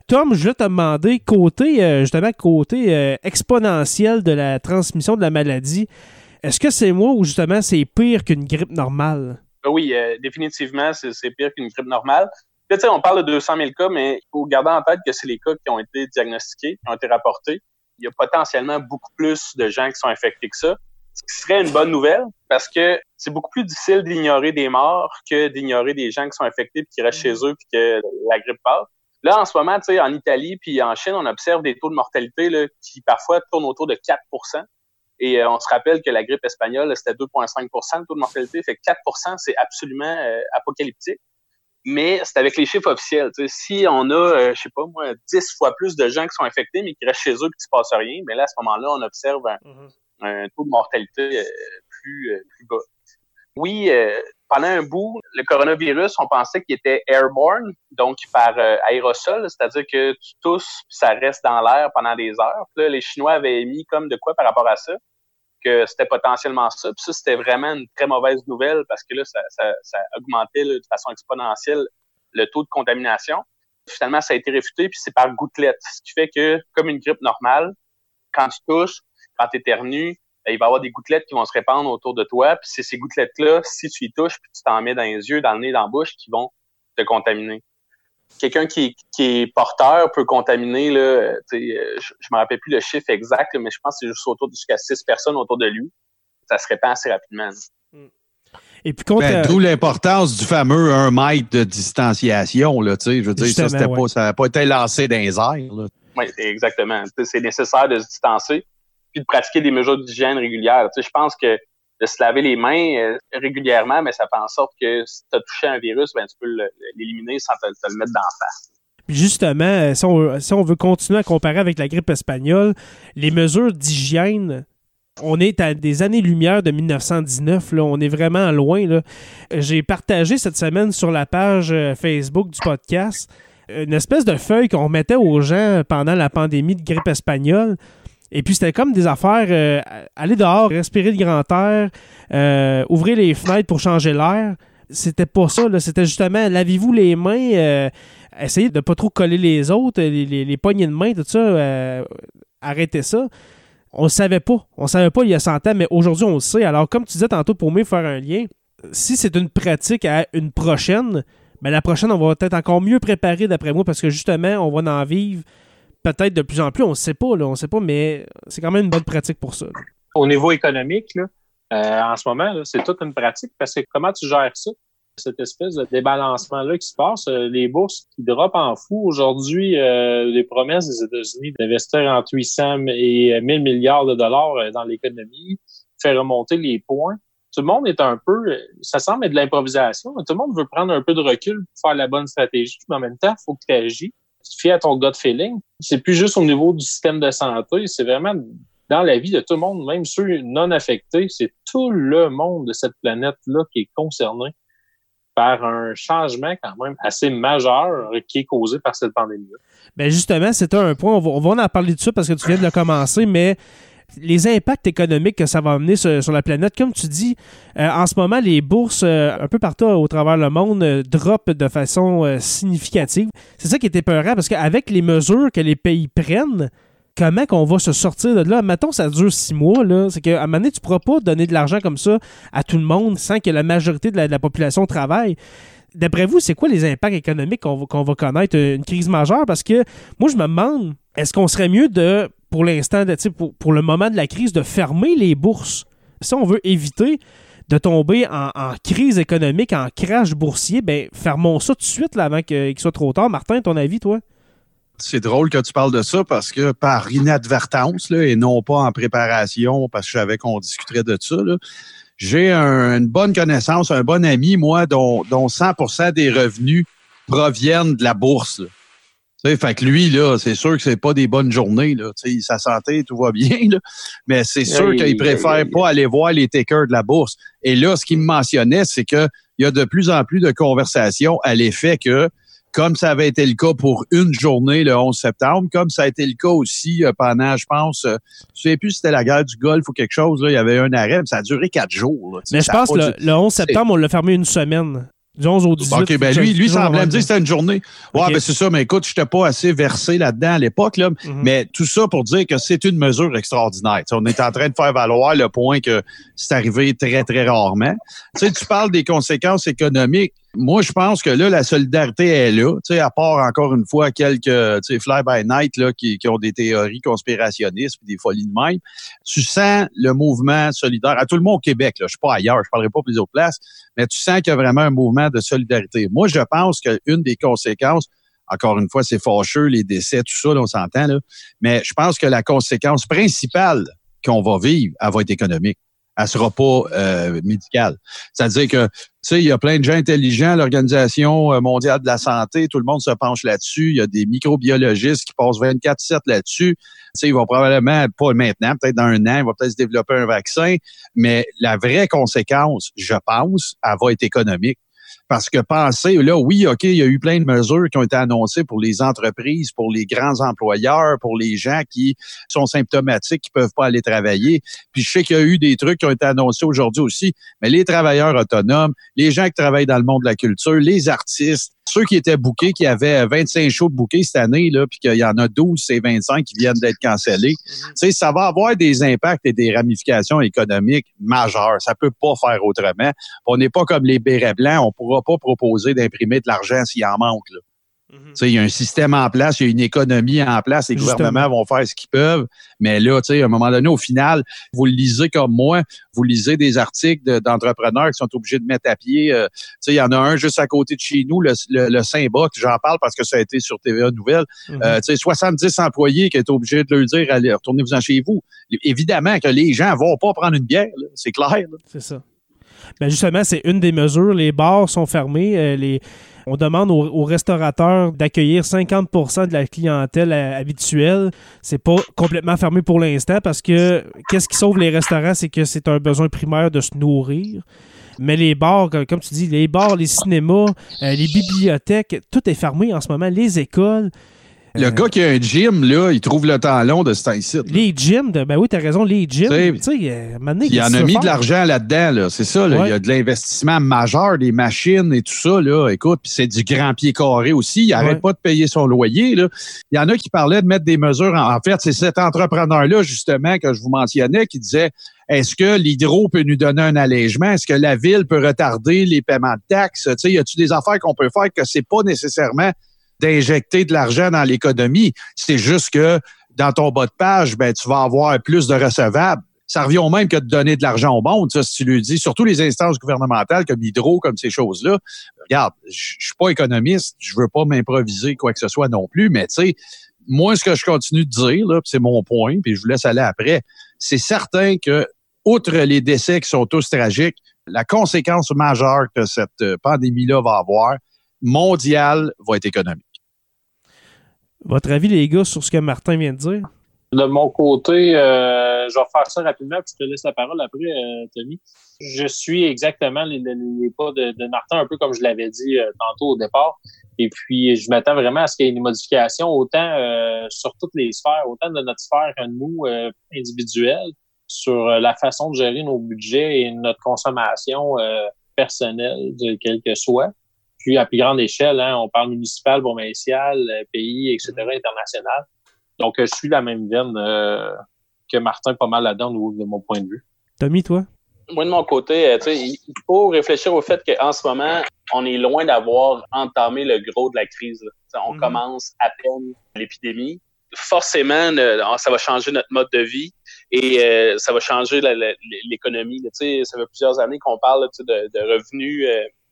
Tom, je voulais te demander, côté, euh, justement, côté euh, exponentiel de la transmission de la maladie, est-ce que c'est moi ou justement c'est pire qu'une grippe normale? Ben oui, euh, définitivement, c'est pire qu'une grippe normale. sais, on parle de 200 000 cas, mais il faut garder en tête que c'est les cas qui ont été diagnostiqués, qui ont été rapportés. Il y a potentiellement beaucoup plus de gens qui sont infectés que ça, ce qui serait une bonne nouvelle parce que c'est beaucoup plus difficile d'ignorer des morts que d'ignorer des gens qui sont infectés et qui restent chez eux puis que la grippe passe. Là, en ce moment, en Italie puis en Chine, on observe des taux de mortalité là, qui parfois tournent autour de 4 et euh, on se rappelle que la grippe espagnole, c'était 2,5 le taux de mortalité. Fait que 4% c'est absolument euh, apocalyptique. Mais c'est avec les chiffres officiels. Si on a, euh, je sais pas moi, 10 fois plus de gens qui sont infectés, mais qui restent chez eux et qui ne se passe rien, mais là, à ce moment-là, on observe un, mm-hmm. taux de mortalité plus, plus bas. Oui, pendant un bout, le coronavirus, on pensait qu'il était airborne, donc par aérosol, c'est-à-dire que tu tousses, puis ça reste dans l'air pendant des heures. là, les Chinois avaient mis comme de quoi par rapport à ça? Que c'était potentiellement ça. Puis ça, c'était vraiment une très mauvaise nouvelle parce que là, ça, ça, ça augmentait de façon exponentielle le taux de contamination. Finalement, ça a été réfuté, puis c'est par gouttelette. Ce qui fait que, comme une grippe normale, quand tu touches, quand tu éternues, ben, il va y avoir des gouttelettes qui vont se répandre autour de toi. Puis c'est ces gouttelettes-là, si tu y touches, puis tu t'en mets dans les yeux, dans le nez, dans la bouche, qui vont te contaminer quelqu'un qui, qui, est porteur peut contaminer, là, euh, je ne me rappelle plus le chiffre exact, mais je pense que c'est juste autour de jusqu'à six personnes autour de lui. Ça se répand assez rapidement. Mm. Et puis, ben, euh, D'où l'importance du fameux un mètre de distanciation. Là, je veux dire, ça, n'a pas, été lancé dans les airs. Oui, exactement. C'est nécessaire de se distancer puis de pratiquer des mesures d'hygiène régulières. Je pense que de se laver les mains euh, régulièrement, mais ça fait en sorte que si tu as touché un virus, ben, tu peux l'éliminer sans te, le mettre dans la face. Justement, euh, si on, veut continuer à comparer avec la grippe espagnole, les mesures d'hygiène on est à des années-lumière de 1919. Là. On est vraiment loin. J'ai partagé cette semaine sur la page euh, Facebook du podcast une espèce de feuille qu'on mettait aux gens pendant la pandémie de grippe espagnole. Et puis, c'était comme des affaires, euh, aller dehors, respirer le grand air, euh, ouvrir les fenêtres pour changer l'air. C'était pas ça, là. C'était justement, lavez-vous les mains, euh, essayez de pas trop coller les autres, les, les, poignées de main, tout ça. arrêtez ça. On ne savait pas. On savait pas il y a 100 ans, mais aujourd'hui, on le sait. Alors, comme tu disais tantôt, pour mieux faire un lien, si c'est une pratique à une prochaine, ben la prochaine, on va être encore mieux préparé, d'après moi, parce que justement, on va en vivre peut-être de plus en plus, on ne sait pas, là, on sait pas, mais c'est quand même une bonne pratique pour ça. Au niveau économique, là, euh, en ce moment, c'est toute une pratique parce que comment tu gères ça? Cette espèce de débalancement-là qui se passe, euh, les bourses qui dropent en fou. Aujourd'hui, euh, les promesses des États-Unis d'investir entre 800 et 1000 milliards de dollars dans l'économie, faire remonter les points. Tout le monde est un peu, ça semble être de l'improvisation, mais tout le monde veut prendre un peu de recul pour faire la bonne stratégie, mais en même temps, il faut que tu agis tu te fies à ton gut feeling. C'est plus juste au niveau du système de santé, c'est vraiment dans la vie de tout le monde, même ceux non affectés, c'est tout le monde de cette planète-là qui est concerné par un changement quand même assez majeur qui est causé par cette pandémie-là. Bien justement, c'était un point, on va, on va en parler de ça parce que tu viens de le commencer, mais les impacts économiques que ça va amener sur, la planète, comme tu dis, euh, en ce moment, les bourses euh, un peu partout au travers le monde euh, drop de façon significative. C'est ça qui était peurant parce qu'avec les mesures que les pays prennent, comment qu'on va se sortir de là? Mettons, ça dure six mois. C'est qu'à un moment donné, tu ne pourras pas donner de l'argent comme ça à tout le monde sans que la majorité de la, population travaille. D'après vous, c'est quoi les impacts économiques qu'on va connaître? Une crise majeure? Parce que moi, je me demande, est-ce qu'on serait mieux de pour l'instant, pour, pour le moment de la crise, de fermer les bourses. Si on veut éviter de tomber en, crise économique, en crash boursier, ben fermons ça tout de suite là, avant qu'il soit trop tard. Martin, ton avis, toi? C'est drôle que tu parles de ça parce que par inadvertance là, et non pas en préparation, parce que je savais qu'on discuterait de ça, j'ai une bonne connaissance, un bon ami, moi, dont, dont 100 des revenus proviennent de la bourse fait que lui, là, c'est sûr que c'est pas des bonnes journées. Là. sa santé, tout va bien. Là. Mais c'est sûr qu'il préfère pas aller voir les takers de la bourse. Et là, ce qu'il me mentionnait, c'est qu'il y a de plus en plus de conversations à l'effet que, comme ça avait été le cas pour une journée le 11 septembre, comme ça a été le cas aussi euh, pendant, je pense, euh, je sais plus si c'était la guerre du Golfe ou quelque chose, là, il y avait un arrêt, ça a duré quatre jours. mais je pense que le, 11 septembre, on l'a fermé une semaine. Du 11 au 18. OK, ben lui, lui semblait me dire que c'était une journée. Ouais, ben c'est ça, mais écoute, je n'étais pas assez versé là-dedans à l'époque, là. Mhm. Mais tout ça pour dire que c'est une mesure extraordinaire. On est en train de faire valoir le point que c'est arrivé très, très rarement. Tu sais, tu parles des conséquences économiques. Moi, je pense que là, la solidarité est là. Tu sais, à part encore une fois quelques fly-by-night qui, qui ont des théories conspirationnistes puis des folies de même. Tu sens le mouvement solidaire à tout le monde au Québec. Là. Je suis pas ailleurs, je parlerai pas pour les autres places, mais tu sens qu'il y a vraiment un mouvement de solidarité. Moi, je pense qu'une des conséquences, encore une fois, c'est fâcheux, les décès, tout ça, là, on s'entend. Mais je pense que la conséquence principale qu'on va vivre, elle va être économique. Elle sera pas euh, médicale. C'est-à-dire que, tu sais, il y a plein de gens intelligents, l'Organisation euh, mondiale de la santé, tout le monde se penche là-dessus. Il y a des microbiologistes qui passent 24-7 là-dessus. Tu sais, ils vont probablement, pas maintenant, peut-être dans un an, ils vont peut-être se développer un vaccin. Mais la vraie conséquence, je pense, elle va être économique. Parce que penser, là, oui, OK, il y a eu plein de mesures qui ont été annoncées pour les entreprises, pour les grands employeurs, pour les gens qui sont symptomatiques, qui peuvent pas aller travailler. Puis je sais qu'il y a eu des trucs qui ont été annoncés aujourd'hui aussi, mais les travailleurs autonomes, les gens qui travaillent dans le monde de la culture, les artistes, ceux qui étaient bookés, qui avaient 25 shows de bookés cette année, là, puis qu'il y en a 12, c'est 25 qui viennent d'être cancellés. Tu sais, ça va avoir des impacts et des ramifications économiques majeures. Ça peut pas faire autrement. On n'est pas comme les bérets blancs. On pourra pas proposer d'imprimer de l'argent s'il en manque. Là. Sais, il y a un système en place, il y a une économie en place, les Justement. gouvernements vont faire ce qu'ils peuvent. Mais là, à un moment donné, au final, vous le lisez comme moi, vous lisez des articles de- d'entrepreneurs qui sont obligés de mettre à pied. euh, il y en a un juste à côté de chez nous, le, le, le Saint-Boc, j'en parle parce que ça a été sur TVA Nouvelles. Mhm. Euh, tu sais, 70 employés qui étaient obligés de leur dire, allez, retournez-vous-en chez vous. Évidemment que les gens vont pas prendre une bière, c'est clair. C'est ça. Ben justement, c'est une des mesures. Les bars sont fermés. euh, les... On demande aux, restaurateurs d'accueillir 50% de la clientèle habituelle. C'est pas complètement fermé pour l'instant parce que qu'est-ce qui sauve les restaurants, c'est que c'est un besoin primaire de se nourrir. Mais les bars, comme comme tu dis, les bars, les cinémas, euh, les bibliothèques, tout est fermé en ce moment. Les écoles, Le Euh, gars qui a un gym, là, il trouve le temps long de ce temps-ci. là. les gyms, de- ben oui, t'as raison, les gyms. Tu sais, euh, maintenant, Il y en a mis de l'argent là-dedans, là. C'est ça, là. Ouais. Il y a de l'investissement majeur, des machines et tout ça, là. Écoute, puis c'est du grand pied carré aussi. Il arrête Ouais. pas de payer son loyer, là. Il y en a qui parlaient de mettre des mesures. En, en fait, c'est cet entrepreneur-là, justement, que je vous mentionnais, qui disait est-ce que l'hydro peut nous donner un allègement? Est-ce que la ville peut retarder les paiements de taxes? Tu sais, y a-tu des affaires qu'on peut faire que c'est pas nécessairement d'injecter de l'argent dans l'économie? C'est juste que dans ton bas de page, ben, tu vas avoir plus de recevables. Ça revient au même que de donner de l'argent au monde, ça, si tu lui dis, surtout les instances gouvernementales comme l'hydro, comme ces choses-là. Regarde, je suis pas économiste, je veux pas m'improviser quoi que ce soit non plus, mais tu sais, moi, ce que je continue de dire, c'est mon point, puis je vous laisse aller après, c'est certain que, outre les décès qui sont tous tragiques, la conséquence majeure que cette euh, pandémie-là va avoir, mondiale, va être économique. Votre avis, les gars, sur ce que Martin vient de dire? De mon côté, euh, je vais faire ça rapidement, puis je te laisse la parole après, euh, Tony. Je suis exactement les, pas de, Martin, un peu comme je l'avais dit euh, tantôt au départ. Et puis, je m'attends vraiment à ce qu'il y ait une modification, autant sur toutes les sphères, autant de notre sphère à nous, individuelle, sur la façon de gérer nos budgets et notre consommation personnelle, de quel que soit. Puis, à plus grande échelle, hein, on parle municipal, provincial, euh, pays, etc., international. Donc, euh, je suis la même veine euh, que Martin, pas mal là-dedans, de mon point de vue. Tommy, toi? Moi, de mon côté, euh, tu sais, il faut réfléchir au fait qu'en ce moment, on est loin d'avoir entamé le gros de la crise. On Mhm. commence à peine l'épidémie. Forcément, euh, ça va changer notre mode de vie et euh, ça va changer l'économie. là. Tu sais, ça fait plusieurs années qu'on parle là, de revenus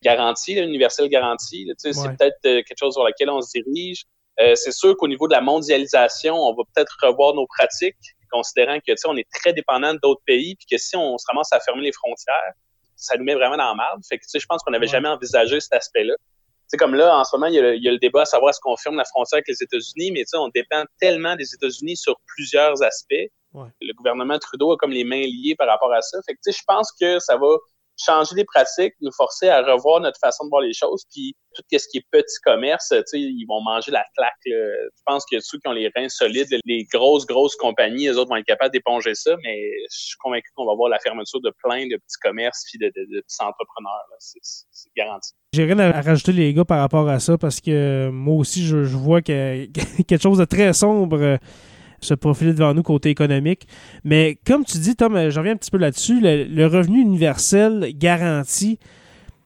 euh, garantis, là, universel garanti. là. Ouais. C'est peut-être euh, quelque chose sur lequel on se dirige. Euh, c'est sûr qu'au niveau de la mondialisation, on va peut-être revoir nos pratiques, considérant que tu sais, on est très dépendant d'autres pays, puis que si on se ramasse à fermer les frontières, ça nous met vraiment dans la merde. Fait que tu sais, je pense qu'on n'avait Ouais. jamais envisagé cet aspect-là. Tu sais, comme là, en ce moment, il y, a le, il y a le débat à savoir est-ce qu'on ferme la frontière avec les États-Unis, mais tu sais, on dépend tellement des États-Unis sur plusieurs aspects. Ouais. Le gouvernement Trudeau a comme les mains liées par rapport à ça. Fait que tu sais, je pense que ça va changer les pratiques, nous forcer à revoir notre façon de voir les choses, puis tout ce qui est petit commerce, ils vont manger la claque. Je pense que ceux qui ont les reins solides, les grosses, grosses compagnies, les autres vont être capables d'éponger ça, mais je suis convaincu qu'on va voir la fermeture de plein de petits commerces puis de, petits entrepreneurs. C'est garanti. J'ai rien à rajouter, les gars, par rapport à ça, parce que moi aussi, je, je vois que quelque chose de très sombre se profiler devant nous côté économique. Mais comme tu dis, Tom, euh, je reviens un petit peu là-dessus, le, revenu universel garanti,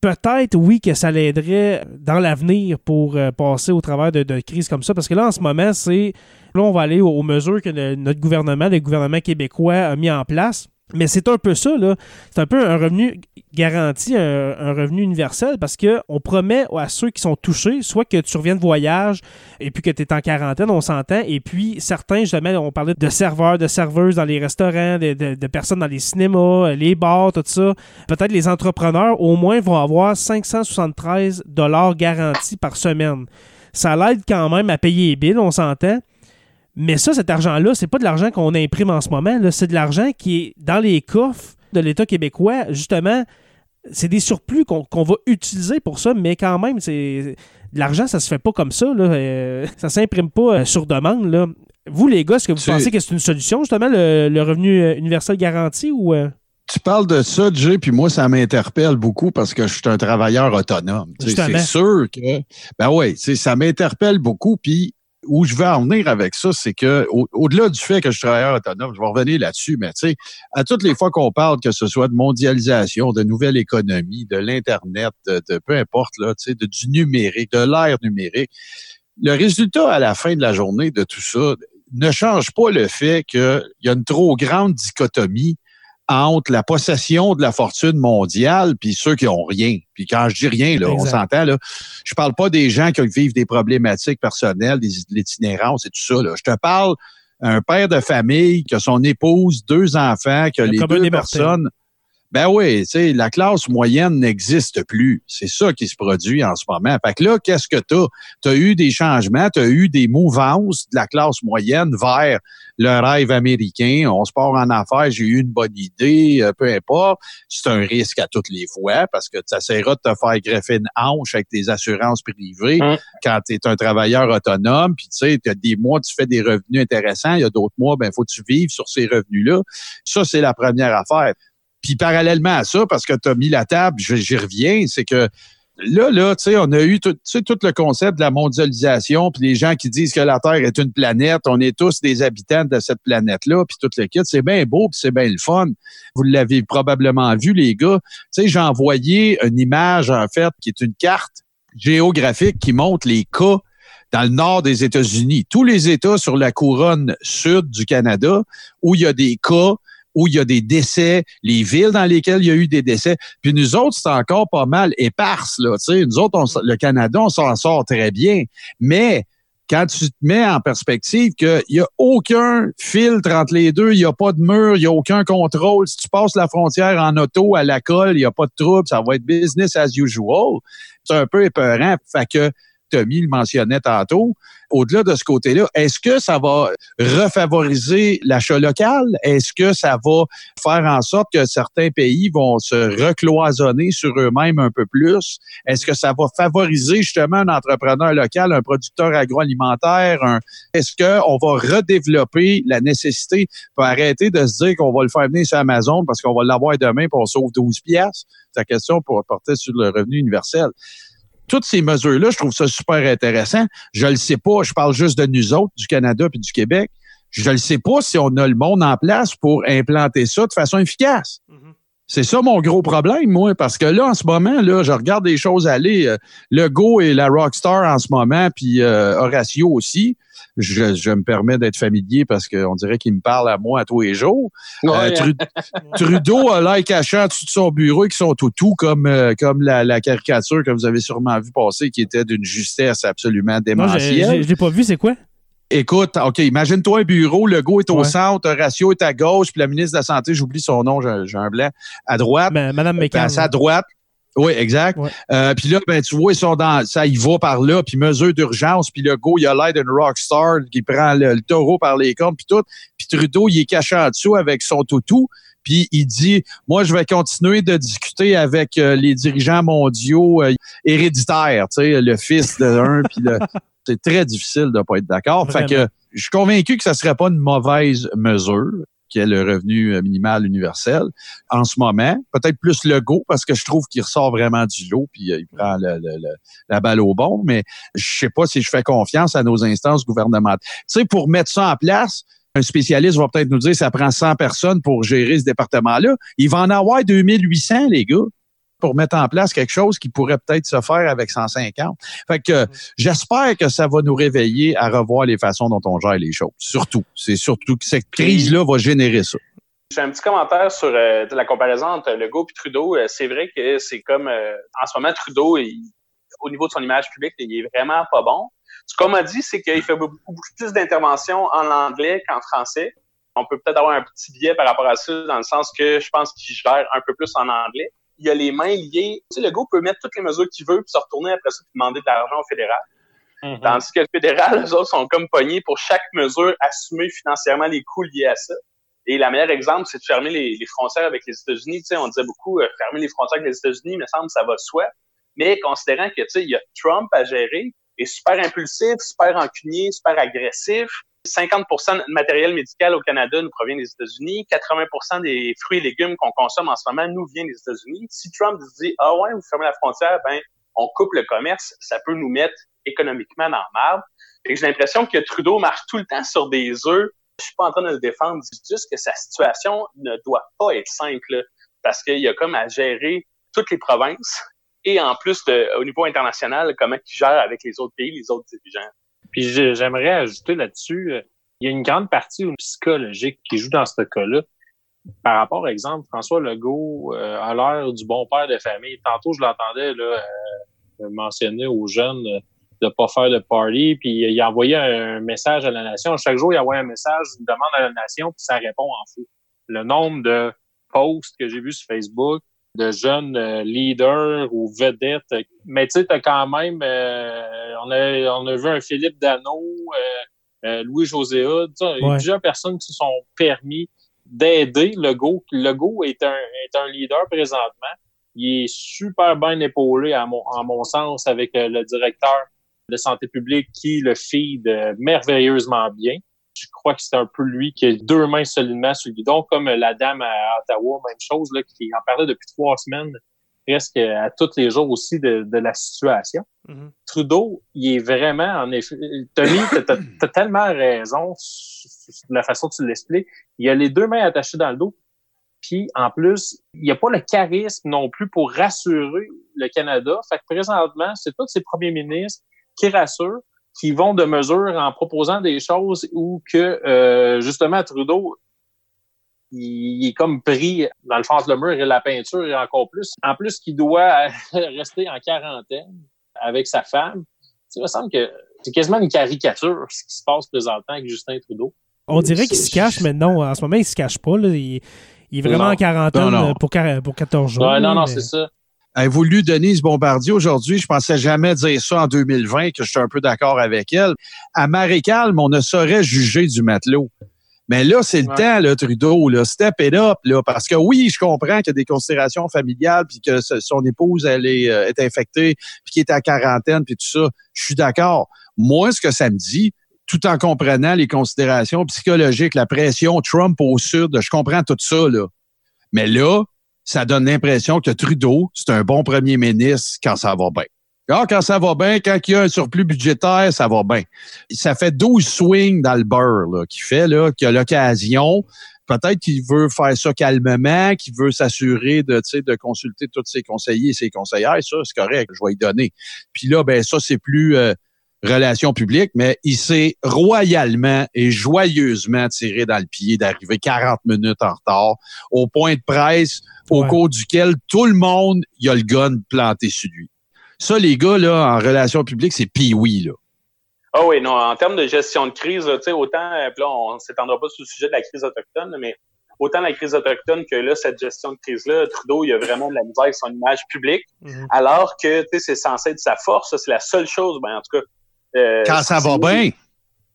peut-être, oui, que ça l'aiderait dans l'avenir pour euh, passer au travers de, crises comme ça. Parce que là, en ce moment, c'est. Là, on va aller aux, mesures que notre gouvernement, le gouvernement québécois, a mis en place. Mais c'est un peu ça, là. C'est un peu un revenu garanti, un, revenu universel, parce qu'on promet à ceux qui sont touchés, soit que tu reviens de voyage et puis que tu es en quarantaine, on s'entend, et puis certains, justement, on parlait de serveurs, de serveuses dans les restaurants, de, personnes dans les cinémas, les bars, tout ça. Peut-être les entrepreneurs, au moins, vont avoir 573 dollars garantis par semaine. Ça l'aide quand même à payer les billes, on s'entend. Mais ça, cet argent-là, c'est pas de l'argent qu'on imprime en ce moment. C'est de l'argent qui est dans les coffres de l'État québécois. Justement, c'est des surplus qu'on va utiliser pour ça, mais quand même, c'est l'argent, ça se fait pas comme ça. Là. Euh, ça s'imprime pas euh, sur demande. Là. Vous, les gars, est-ce que vous pensez que c'est une solution, justement, le, revenu euh, universel garanti ou. Tu parles de ça, Jay, puis moi, ça m'interpelle beaucoup parce que je suis un travailleur autonome. C'est sûr que. Ben oui, ça m'interpelle beaucoup. Puis où je veux en venir avec ça, c'est que au-delà du fait que je suis travailleur autonome, je vais revenir là-dessus, mais tu sais, à toutes les fois qu'on parle, que ce soit de mondialisation, de nouvelle économie, de l'Internet, de, peu importe, là, tu sais, de, du numérique, de l'ère numérique, le résultat à la fin de la journée de tout ça ne change pas le fait qu'il y a une trop grande dichotomie entre la possession de la fortune mondiale puis ceux qui ont rien. Puis quand je dis rien, là, on s'entend, là, je parle pas des gens qui vivent des problématiques personnelles, des, l'itinérance et tout ça. Là. Je te parle un père de famille qui a son épouse, deux enfants, qui a les deux personnes. Ben oui, tu sais, la classe moyenne n'existe plus. C'est ça qui se produit en ce moment. Fait que là, qu'est-ce que tu as? Tu as eu des changements, tu as eu des mouvances de la classe moyenne vers le rêve américain. On se part en affaires, j'ai eu une bonne idée, euh, peu importe. C'est un risque à toutes les fois parce que tu essaieras de te faire greffer une hanche avec tes assurances privées hum. quand tu es un travailleur autonome. Puis tu sais, tu as des mois, tu fais des revenus intéressants. Il y a d'autres mois, ben faut que tu vives sur ces revenus-là. Ça, c'est la première affaire. Puis parallèlement à ça, parce que tu as mis la table, j'y reviens, c'est que là, là, tu sais, on a eu tout, tout le concept de la mondialisation, puis les gens qui disent que la Terre est une planète, on est tous des habitants de cette planète-là, puis tout le kit, c'est bien beau, puis c'est bien le fun. Vous l'avez probablement vu, les gars. Tu sais, j'ai envoyé une image, en fait, qui est une carte géographique qui montre les cas dans le nord des États-Unis. Tous les États sur la couronne sud du Canada où il y a des cas où il y a des décès, les villes dans lesquelles il y a eu des décès. Puis nous autres, c'est encore pas mal éparse. Là, nous autres, le Canada, on s'en sort très bien. Mais quand tu te mets en perspective qu'il n'y a aucun filtre entre les deux, il n'y a pas de mur, il n'y a aucun contrôle. Si tu passes la frontière en auto à la colle, il n'y a pas de trouble, ça va être business as usual. C'est un peu épeurant. Fait que Tommy le mentionnait tantôt, au-delà de ce côté-là, est-ce que ça va refavoriser l'achat local? Est-ce que ça va faire en sorte que certains pays vont se recloisonner sur eux-mêmes un peu plus? Est-ce que ça va favoriser justement un entrepreneur local, un producteur agroalimentaire? Est-ce qu'on va redévelopper la nécessité pour arrêter de se dire qu'on va le faire venir sur Amazon parce qu'on va l'avoir demain pour on sauve 12 pièces? C'est la question pour porter sur le revenu universel toutes ces mesures-là, je trouve ça super intéressant. Je le sais pas, je parle juste de nous autres, du Canada puis du Québec. Je ne sais pas si on a le monde en place pour implanter ça de façon efficace. Mm-hmm. C'est ça mon gros problème, moi, parce que là, en ce moment, là, je regarde des choses aller. Euh, le Go et la Rockstar en ce moment, puis euh, Horatio aussi je, me permets d'être familier parce qu'on dirait qu'il me parle à moi à tous les jours. Euh, Trudeau a l'air caché en dessous de son bureau qui sont tout tout comme, euh, comme la, caricature que vous avez sûrement vu passer qui était d'une justesse absolument démentielle. je l'ai pas vu, c'est quoi? Écoute, OK, imagine-toi un bureau, le go est au centre, le ratio est à gauche, puis la ministre de la Santé, j'oublie son nom, j'ai un blanc, à droite. Ben, Madame McCann. à droite, oui, exact. Euh, puis là, ben, tu vois, ils sont dans. Ça, il va par là, puis mesure d'urgence, puis le go, il a l'air d'une rockstar qui prend le, taureau par les cornes, puis tout. Puis Trudeau, il est caché en dessous avec son toutou. Puis il dit, moi, je vais continuer de discuter avec euh, les dirigeants mondiaux euh, héréditaires, tu sais, le fils de un, puis le... C'est très difficile de pas être d'accord. Fait que je suis convaincu que ça serait pas une mauvaise mesure qui est le revenu minimal universel en ce moment. Peut-être plus le go parce que je trouve qu'il ressort vraiment du lot puis il prend le, le, la balle au bon. Mais je sais pas si je fais confiance à nos instances gouvernementales. Tu sais, pour mettre ça en place, un spécialiste va peut-être nous dire ça prend 100 personnes pour gérer ce département-là. Il va en avoir 2800, les gars pour mettre en place quelque chose qui pourrait peut-être se faire avec 150. Fait que j'espère que ça va nous réveiller à revoir les façons dont on gère les choses. Surtout, c'est surtout que cette crise-là va générer ça. J'ai un petit commentaire sur euh, la comparaison entre Legault et Trudeau. Euh, c'est vrai que c'est comme euh, en ce moment Trudeau, au niveau de son image publique, il est vraiment pas bon. Ce qu'on m'a dit, c'est qu'il fait beaucoup, beaucoup plus d'interventions en anglais qu'en français. On peut peut-être avoir un petit biais par rapport à ça, dans le sens que je pense qu'il gère un peu plus en anglais il a les mains liées. Tu sais, le gars peut mettre toutes les mesures qu'il veut puis se retourner après ça et demander de l'argent au fédéral. Mm-hmm. Tandis que le fédéral, les autres sont comme pognés pour chaque mesure assumer financièrement les coûts liés à ça. Et le meilleur exemple, c'est de fermer les, frontières avec les États-Unis. Tu sais, on disait beaucoup euh, fermer les frontières avec les États-Unis, me semble ça va de soi. Mais considérant que tu sais, il y a Trump à gérer, est super impulsif, super encunier, super agressif. 50% de matériel médical au Canada nous provient des États-Unis. 80% des fruits et légumes qu'on consomme en ce moment nous viennent des États-Unis. Si Trump dit ah ouais, vous fermez la frontière, ben on coupe le commerce, ça peut nous mettre économiquement dans le marbre. Et j'ai l'impression que Trudeau marche tout le temps sur des œufs. Je suis pas en train de le défendre, je juste que sa situation ne doit pas être simple parce qu'il y a comme à gérer toutes les provinces et en plus au niveau international comment il gère avec les autres pays, les autres dirigeants. Puis j'aimerais ajouter là-dessus, euh, il y a une grande partie psychologique qui joue dans ce cas-là. Par rapport, exemple, François Legault euh, a l'air du bon père de famille. Tantôt, je l'entendais euh, mentionner aux jeunes de pas faire de party, puis il a envoyé un message à la nation. Chaque jour, il envoie un message, une demande à la nation, puis ça répond en fou. Le nombre de posts que j'ai vus sur Facebook, de jeunes euh, leaders ou vedettes. Mais tu sais, t'as quand même, euh, on, a, on a vu un Philippe Dano, euh, Louis José il y a plusieurs personnes qui se sont permis d'aider Legault. Legault est un, est un leader présentement. Il est super bien épaulé, à mon, en mon sens, avec le directeur de santé publique qui le feed merveilleusement bien je crois que c'est un peu lui qui a deux mains solidement sur le guidon, comme la dame à Ottawa, même chose, là, qui en parlait depuis trois semaines, presque à tous les jours aussi de, la situation. Mm-hmm. Trudeau, il est vraiment, en effet, Tony, t'as as, tellement raison de la façon dont tu l'expliques. Il a les deux mains attachées dans le dos. Puis, en plus, il n'y a pas le charisme non plus pour rassurer le Canada. Fait que présentement, c'est tous ces premiers ministres qui rassurent qui vont de mesure en proposant des choses où que euh, justement Trudeau il, est comme pris dans le face de mur et la peinture et encore plus. En plus qu'il doit rester en quarantaine avec sa femme. Il me semble que c'est quasiment une caricature ce qui se passe présentement avec Justin Trudeau. On dirait qu'il se cache, mais non, en ce moment, il se cache pas. Il, est vraiment en quarantaine Pour, pour 14 jours. non, non, c'est ça. Elle a voulu Denise Bombardier aujourd'hui. Je pensais jamais dire ça en 2020, que je suis un peu d'accord avec elle. À Marécalme, on ne saurait juger du matelot. Mais là, c'est le temps, là, Trudeau, là, step it up, là, parce que oui, je comprends qu'il y a des considérations familiales, puis que son épouse, elle est, euh, est infectée, puis qu'il est à quarantaine, puis tout ça. Je suis d'accord. Moi, ce que ça me dit, tout en comprenant les considérations psychologiques, la pression Trump au sud, je comprends tout ça, là. Mais là, ça donne l'impression que Trudeau, c'est un bon premier ministre quand ça va bien. Ah, quand ça va bien, quand il y a un surplus budgétaire, ça va bien. Ça fait 12 swings dans le beurre qu'il fait, là, qu'il a l'occasion. Peut-être qu'il veut faire ça calmement, qu'il veut s'assurer de, de consulter tous ses conseillers et ses conseillères. Ça, c'est correct, je vais y donner. Puis là, ben ça, c'est plus euh, relations publiques, mais il s'est royalement et joyeusement tiré dans le pied d'arriver 40 minutes en retard au point de presse au cours duquel tout le monde, il a le gun planté sur lui. Ça, les gars, là, en relations publiques, c'est pis-oui, là. Ah oui, non, en termes de gestion de crise, tu sais, autant, euh, là, on ne s'étendra pas sur le sujet de la crise autochtone, mais autant la crise autochtone que là, cette gestion de crise-là, Trudeau, il y a vraiment de la misère avec son image publique, mhm. alors que, tu sais, c'est censé être sa force, c'est la seule chose, ben, en tout cas, euh, Quand ça va bien.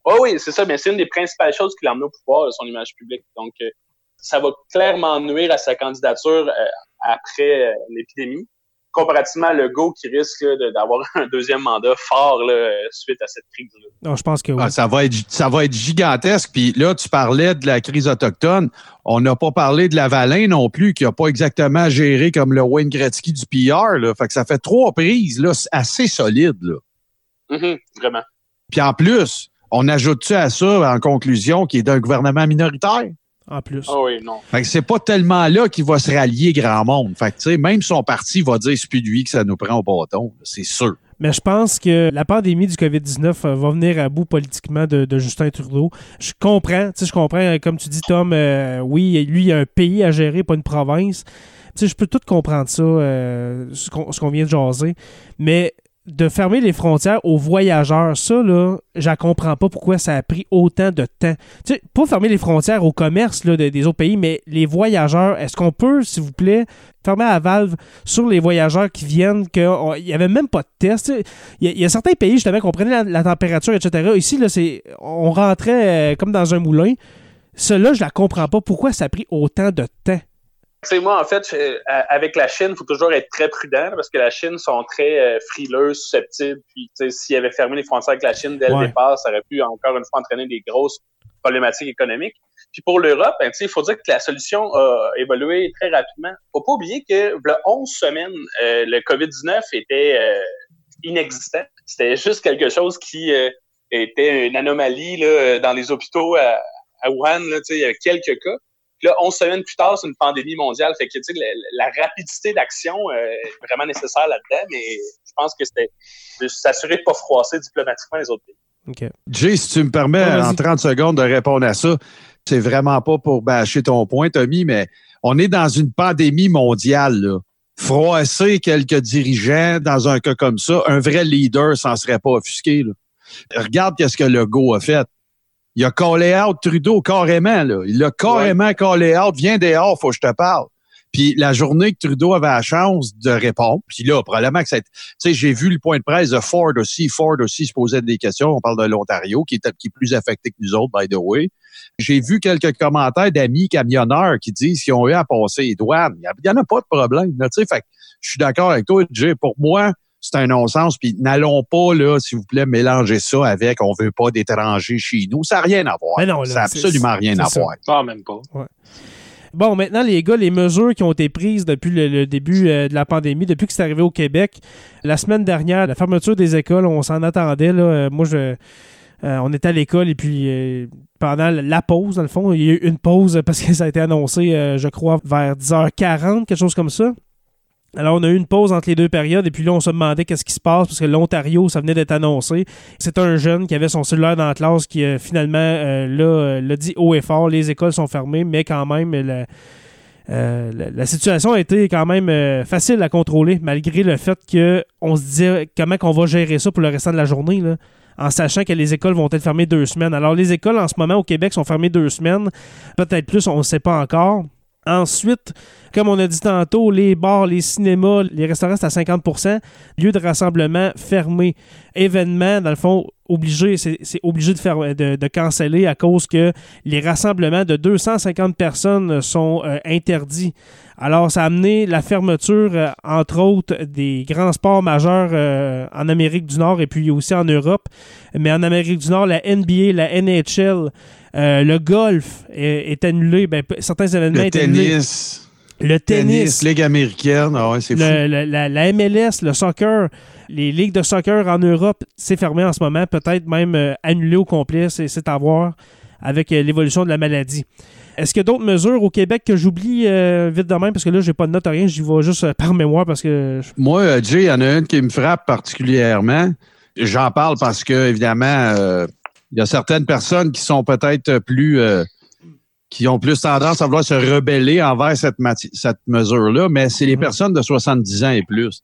Oh oui, c'est ça. Mais c'est une des principales choses qui l'a amené au pouvoir, son image publique. Donc, euh, ça va clairement nuire à sa candidature après l'épidémie comparativement à Legault qui risque d'avoir un deuxième mandat fort là, suite à cette crise-là. Non, je pense que oui. Ah, ça, va être, ça va être gigantesque. Puis là, tu parlais de la crise autochtone. On n'a pas parlé de la Valin non plus, qui n'a pas exactement géré comme le Wayne Gretzky du PR. Là. Fait que ça fait trois prises là, assez solides. Là. Mm-hmm, vraiment. Puis en plus, on ajoute-tu à ça, en conclusion, qui est d'un gouvernement minoritaire? en plus. Ah oui, non. Fait que c'est pas tellement là qu'il va se rallier grand monde. Fait que, tu sais, même son parti va dire c'est plus lui que ça nous prend au bâton. C'est sûr. Mais je pense que la pandémie du COVID-19 euh, va venir à bout politiquement de, Justin Trudeau. Je comprends, tu sais, je comprends, euh, comme tu dis, Tom, euh, oui, lui, il a un pays à gérer, pas une province. Tu sais, je peux tout comprendre ça, ce qu'on vient de jaser. Mais de fermer les frontières aux voyageurs, ça, là, je comprends pas pourquoi ça a pris autant de temps. Tu sais, pas fermer les frontières au commerce des autres pays, mais les voyageurs, est-ce qu'on peut, s'il vous plaît, fermer la valve sur les voyageurs qui viennent, qu'il n'y avait même pas de test? Il y, a certains pays, justement, qu'on la, température, etc. Ici, là, c'est, on rentrait euh, comme dans un moulin. Cela, je la comprends pas. Pourquoi ça a pris autant de temps? Sais, moi, en fait, avec la Chine, il faut toujours être très prudent parce que la Chine sont très euh, frileux, susceptibles. Puis, s'il avait fermé les frontières avec la Chine dès le départ, ça aurait pu encore une fois entraîner des grosses problématiques économiques. Puis pour l'Europe, ben, il faut dire que la solution a évolué très rapidement. faut pas oublier que le 11 semaines, euh, le COVID-19 était euh, inexistant. C'était juste quelque chose qui était une anomalie là, dans les hôpitaux à, à Wuhan. Là, il y avait quelques cas. Puis là, 11 semaines plus tard, c'est une pandémie mondiale. Fait que, tu sais, la, rapidité d'action euh, est vraiment nécessaire là-dedans, mais je pense que c'était de s'assurer de ne pas froisser diplomatiquement les autres pays. OK. Jay, si tu me permets en 30 secondes de répondre à ça, c'est vraiment pas pour bâcher ton point, Tommy, mais on est dans une pandémie mondiale, là. Froisser quelques dirigeants dans un cas comme ça, un vrai leader s'en serait pas offusqué, là. Regarde qu'est-ce que Legault a fait il a callé out Trudeau carrément. Là. Il a carrément callé out. Viens dehors, faut que je te parle. Puis la journée que Trudeau avait la chance de répondre, puis là, probablement que c'est... Tu sais, j'ai vu le point de presse de Ford aussi. Ford aussi se posait des questions. On parle de l'Ontario, qui est, qui est plus affecté que nous autres, by the way. J'ai vu quelques commentaires d'amis camionneurs qui disent qu'ils ont eu à passer les douanes. Il n'y en a pas de problème. Tu sais, fait je suis d'accord avec toi, Jay. Pour moi, c'est un non-sens. Puis n'allons pas, là, s'il vous plaît, mélanger ça avec on veut pas d'étrangers chez nous. Ça n'a rien à voir. non, ça n'a absolument rien à voir. Pas même pas. Bon, maintenant, les gars, les mesures qui ont été prises depuis le, début euh, de la pandémie, depuis que c'est arrivé au Québec, la semaine dernière, la fermeture des écoles, on s'en attendait. Là, euh, moi, je, euh, on était à l'école et puis pendant la pause, dans le fond, il y a eu une pause parce que ça a été annoncé, je crois, vers 10h40, quelque chose comme ça. Alors, on a eu une pause entre les deux périodes et puis là, on se demandait qu'est-ce qui se passe parce que l'Ontario, ça venait d'être annoncé. C'est un jeune qui avait son cellulaire dans la classe qui euh, finalement euh, euh, l'a dit haut et fort. Les écoles sont fermées, mais quand même, la, situation a été quand même facile à contrôler malgré le fait qu'on se disait comment qu'on va gérer ça pour le restant de la journée. en sachant que les écoles vont être fermées deux semaines. Alors, les écoles en ce moment au Québec sont fermées deux semaines, peut-être plus, on ne sait pas encore. Ensuite, comme on a dit tantôt, les bars, les cinémas, les restaurants, c'est à 50% Lieu de rassemblement fermé. Événement, dans le fond, obligé, c'est obligé de, faire, de, de, canceller à cause que les rassemblements de 250 personnes sont euh, interdits. Alors, ça a amené la fermeture, euh, entre autres, des grands sports majeurs euh, en Amérique du Nord et puis aussi en Europe. Mais en Amérique du Nord, la NBA, la NHL, le golf est, annulé. Ben, certains événements le tennis. Le tennis. Ligue américaine, ah ouais, c'est fou. la, MLS, le soccer, les ligues de soccer en Europe, c'est fermé en ce moment, peut-être même euh, annulé au complet, c'est à voir avec euh, l'évolution de la maladie. Est-ce qu'il y a d'autres mesures au Québec que j'oublie euh, vite de même? Parce que là, j'ai pas de note, rien, j'y vais juste par mémoire parce que. Moi, Jay, il y en a une qui me frappe particulièrement. J'en parle parce que, évidemment, il y a certaines personnes qui sont peut-être plus qui ont plus tendance à vouloir se rebeller envers cette, cette mesure-là, mais c'est les mhm. personnes de 70 ans et plus.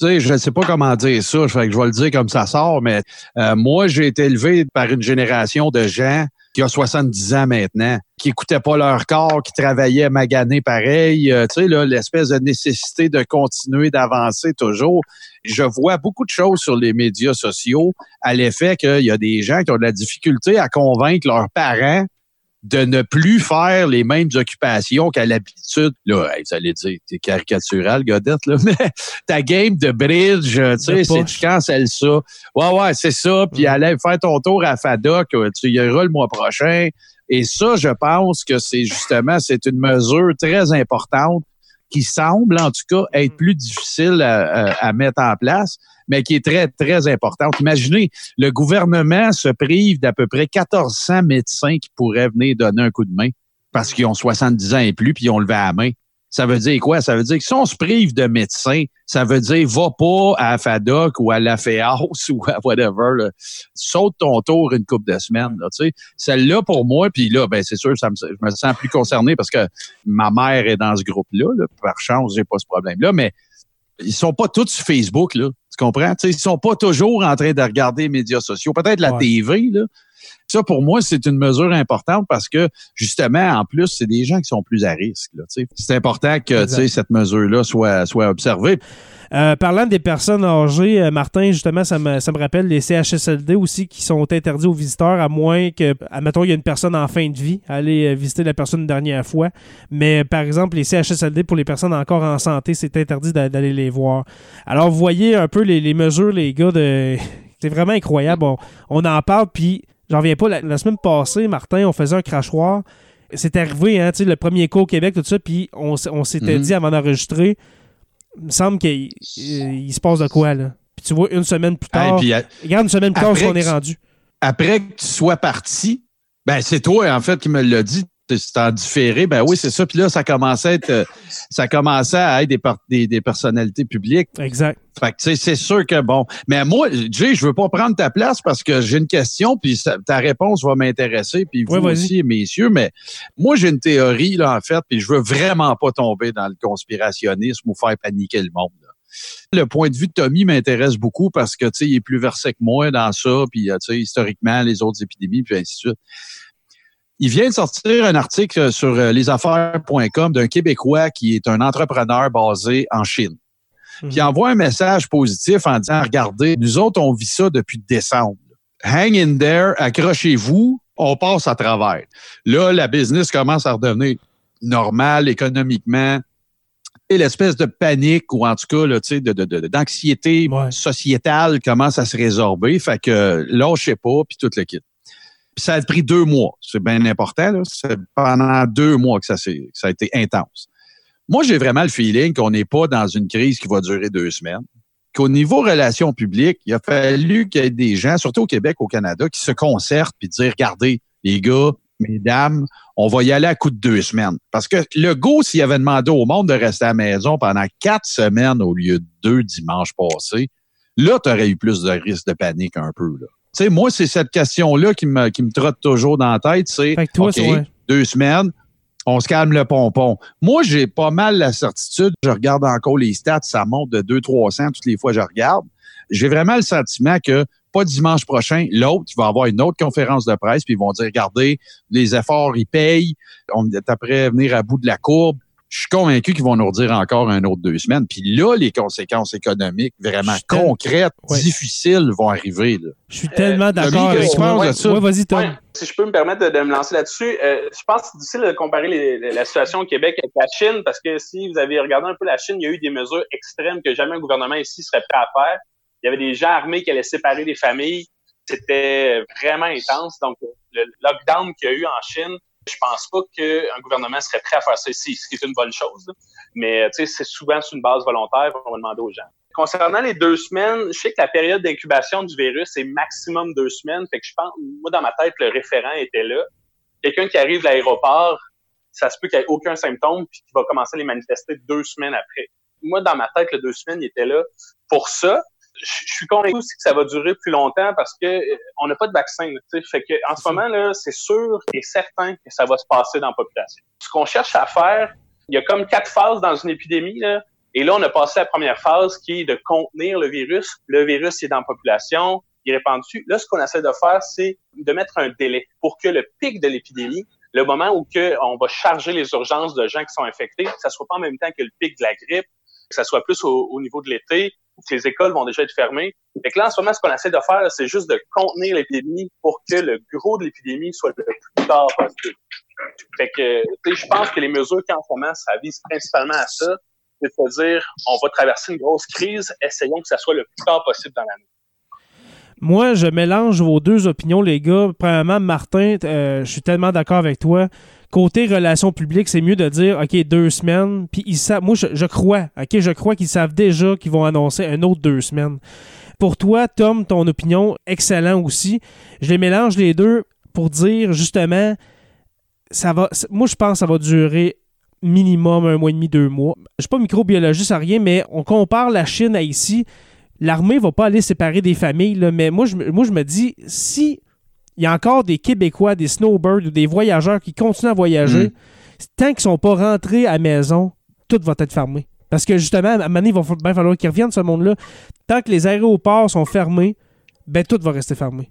Tu sais, je ne sais pas comment dire ça, je vais le dire comme ça sort, mais euh, moi, j'ai été élevé par une génération de gens qui ont 70 ans maintenant, qui écoutaient pas leur corps, qui travaillaient magané pareil, euh, tu sais, là, l'espèce de nécessité de continuer d'avancer toujours. Je vois beaucoup de choses sur les médias sociaux à l'effet qu'il y a des gens qui ont de la difficulté à convaincre leurs parents de ne plus faire les mêmes occupations qu'à l'habitude. Là, vous allez dire, t'es caricatural, Godette, là, mais ta game de bridge, tu sais, c'est tu cancelles ça. Ouais, ouais, c'est ça. Puis aller faire ton tour à FADOC, tu y iras le mois prochain. Et ça, je pense que c'est justement, c'est une mesure très importante qui semble, en tout cas, être plus difficile à mettre en place mais qui est très, très importante. Imaginez, le gouvernement se prive d'à peu près 1400 médecins qui pourraient venir donner un coup de main parce qu'ils ont 70 ans et plus, puis ils ont levé la main. Ça veut dire quoi? Ça veut dire que si on se prive de médecins, ça veut dire va pas à FADOC ou à la FEAOS ou à whatever. Là. Saute ton tour une couple de semaines. Là, Celle-là, pour moi, puis là, ben c'est sûr, ça me, je me sens plus concerné parce que ma mère est dans ce groupe-là. Là. Par chance, j'ai pas ce problème-là, mais ils sont pas tous sur Facebook, là. Tu comprends? T'sais, ils sont pas toujours en train de regarder les médias sociaux. Peut-être la TV, là. Ça, pour moi, c'est une mesure importante parce que, justement, en plus, c'est des gens qui sont plus à risque. C'est important que cette mesure-là soit, soit observée. Euh, parlant des personnes âgées, euh, Martin, justement, ça me, ça me rappelle les CHSLD aussi qui sont interdits aux visiteurs, à moins que, admettons, il y a une personne en fin de vie, aller euh, visiter la personne une dernière fois. Mais par exemple, les CHSLD pour les personnes encore en santé, c'est interdit d'aller les voir. Alors, vous voyez un peu les, mesures, les gars, de. C'est vraiment incroyable. On, en parle, puis j'en viens pas. La, semaine passée, Martin, on faisait un crachoir. C'est arrivé, hein, le premier cours au Québec, tout ça, puis on, s'était mm-hmm. dit avant d'enregistrer il me semble qu'il se passe de quoi, là. Puis tu vois, une semaine plus tard, regarde une semaine plus tard où on est rendu. Après que tu sois parti, ben c'est toi, en fait, qui me l'a dit c'est en différé, ben oui, c'est ça. Puis là, ça commençait à être, euh, ça commençait à être des, des, personnalités publiques. Exact. Fait que, tu sais, c'est sûr que bon. Mais moi, Jay, je veux pas prendre ta place parce que j'ai une question, puis ta réponse va m'intéresser, puis vous aussi, messieurs. Mais moi, j'ai une théorie, là, en fait, puis je veux vraiment pas tomber dans le conspirationnisme ou faire paniquer le monde. Le point de vue de Tommy m'intéresse beaucoup parce que, tu sais, il est plus versé que moi dans ça, puis, tu sais, historiquement, les autres épidémies, puis ainsi de suite. Il vient de sortir un article sur euh, lesaffaires.com d'un Québécois qui est un entrepreneur basé en Chine. Puis il mhm. envoie un message positif en disant, regardez, nous autres, on vit ça depuis décembre. Hang in there, accrochez-vous, on passe à travers. Là, la business commence à redevenir normale économiquement. Et l'espèce de panique ou en tout cas là, d'anxiété de, sociétale commence à se résorber. Fait que sais pas, puis tout le kit ça a pris deux mois. C'est bien important. C'est pendant deux mois que ça, a été intense. Moi, j'ai vraiment le feeling qu'on n'est pas dans une crise qui va durer deux semaines. Qu'au niveau relations publiques, il a fallu qu'il y ait des gens, surtout au Québec, au Canada, qui se concertent puis dire, regardez, les gars, mesdames, on va y aller à coup de deux semaines. Parce que le go, s'il avait demandé au monde de rester à la maison pendant quatre semaines au lieu de deux dimanches passés, là, tu aurais eu plus de risque de panique un peu. Là sais, moi, c'est cette question-là qui me, qui me trotte toujours dans la tête. C'est deux semaines, on se calme le pompon. Moi, j'ai pas mal la certitude. Je regarde encore les stats, ça monte de 200-300 toutes les fois que je regarde. J'ai vraiment le sentiment que pas dimanche prochain, l'autre, il va avoir une autre conférence de presse, puis ils vont dire, regardez, les efforts, ils payent, on est après venir à bout de la courbe je suis convaincu qu'ils vont nous redire encore un autre deux semaines. Puis là, les conséquences économiques vraiment concrètes, difficiles vont arriver. Je suis tellement euh, d'accord avec toi. vas-y, Tom. si je peux me permettre de, me lancer là-dessus, euh, je pense que c'est difficile de comparer la situation au Québec avec la Chine parce que si vous avez regardé un peu la Chine, il y a eu des mesures extrêmes que jamais un gouvernement ici serait prêt à faire. Il y avait des gens armés qui allaient séparer des familles. C'était vraiment intense. Donc, le lockdown qu'il y a eu en Chine, je pense pas qu'un gouvernement serait prêt à faire ça ici, ce qui est une bonne chose. Mais c'est souvent sur une base volontaire qu'on va demander aux gens. Concernant les deux semaines, je sais que la période d'incubation du virus est maximum deux semaines. Fait que je pense, moi, dans ma tête, le référent était là. Quelqu'un qui arrive à l'aéroport, ça se peut qu'il ait aucun symptôme puis qu'il va commencer à les manifester deux semaines après. Moi, dans ma tête, le deux semaines, il était là pour ça je suis convaincu aussi que ça va durer plus longtemps parce que euh, on n'a pas de vaccin. Fait que en ce moment là, c'est sûr et certain que ça va se passer dans la population. Ce qu'on cherche à faire, il y a comme quatre phases dans une épidémie là, et là on a passé la première phase qui est de contenir le virus. Le virus est dans la population, il est répandu. Là, ce qu'on essaie de faire, c'est de mettre un délai pour que le pic de l'épidémie, le moment où que on va charger les urgences de gens qui sont infectés, ça soit pas en même temps que le pic de la grippe, que ça soit plus au niveau de l'été, les écoles vont déjà être fermées. Fait là, en ce moment, ce qu'on essaie de faire, c'est juste de contenir l'épidémie pour que le gros de l'épidémie soit le plus tard possible. Fait que, je pense que les mesures qu'en ce moment, ça vise principalement à ça, c'est de dire, on va traverser une grosse crise, essayons que ça soit le plus tard possible dans l'année. Moi, je mélange vos deux opinions, les gars. Premièrement, Martin, euh, je suis tellement d'accord avec toi. Côté relations publiques, c'est mieux de dire, OK, deux semaines. Puis ils savent, moi, je, crois, OK, je crois qu'ils savent déjà qu'ils vont annoncer un autre deux semaines. Pour toi, Tom, ton opinion, excellent aussi. Je les mélange les deux pour dire, justement, ça va, moi, je pense que ça va durer minimum un mois et demi, deux mois. Je suis pas microbiologiste à rien, mais on compare la Chine à ici. L'armée va pas aller séparer des familles, mais moi moi, je me dis, si il y a encore des Québécois, des snowbirds ou des voyageurs qui continuent à voyager, tant qu'ils sont pas rentrés à la maison, tout va être fermé. Parce que justement, à un moment donné, il va bien falloir qu'ils reviennent, ce monde-là. Tant que les aéroports sont fermés, ben tout va rester fermé.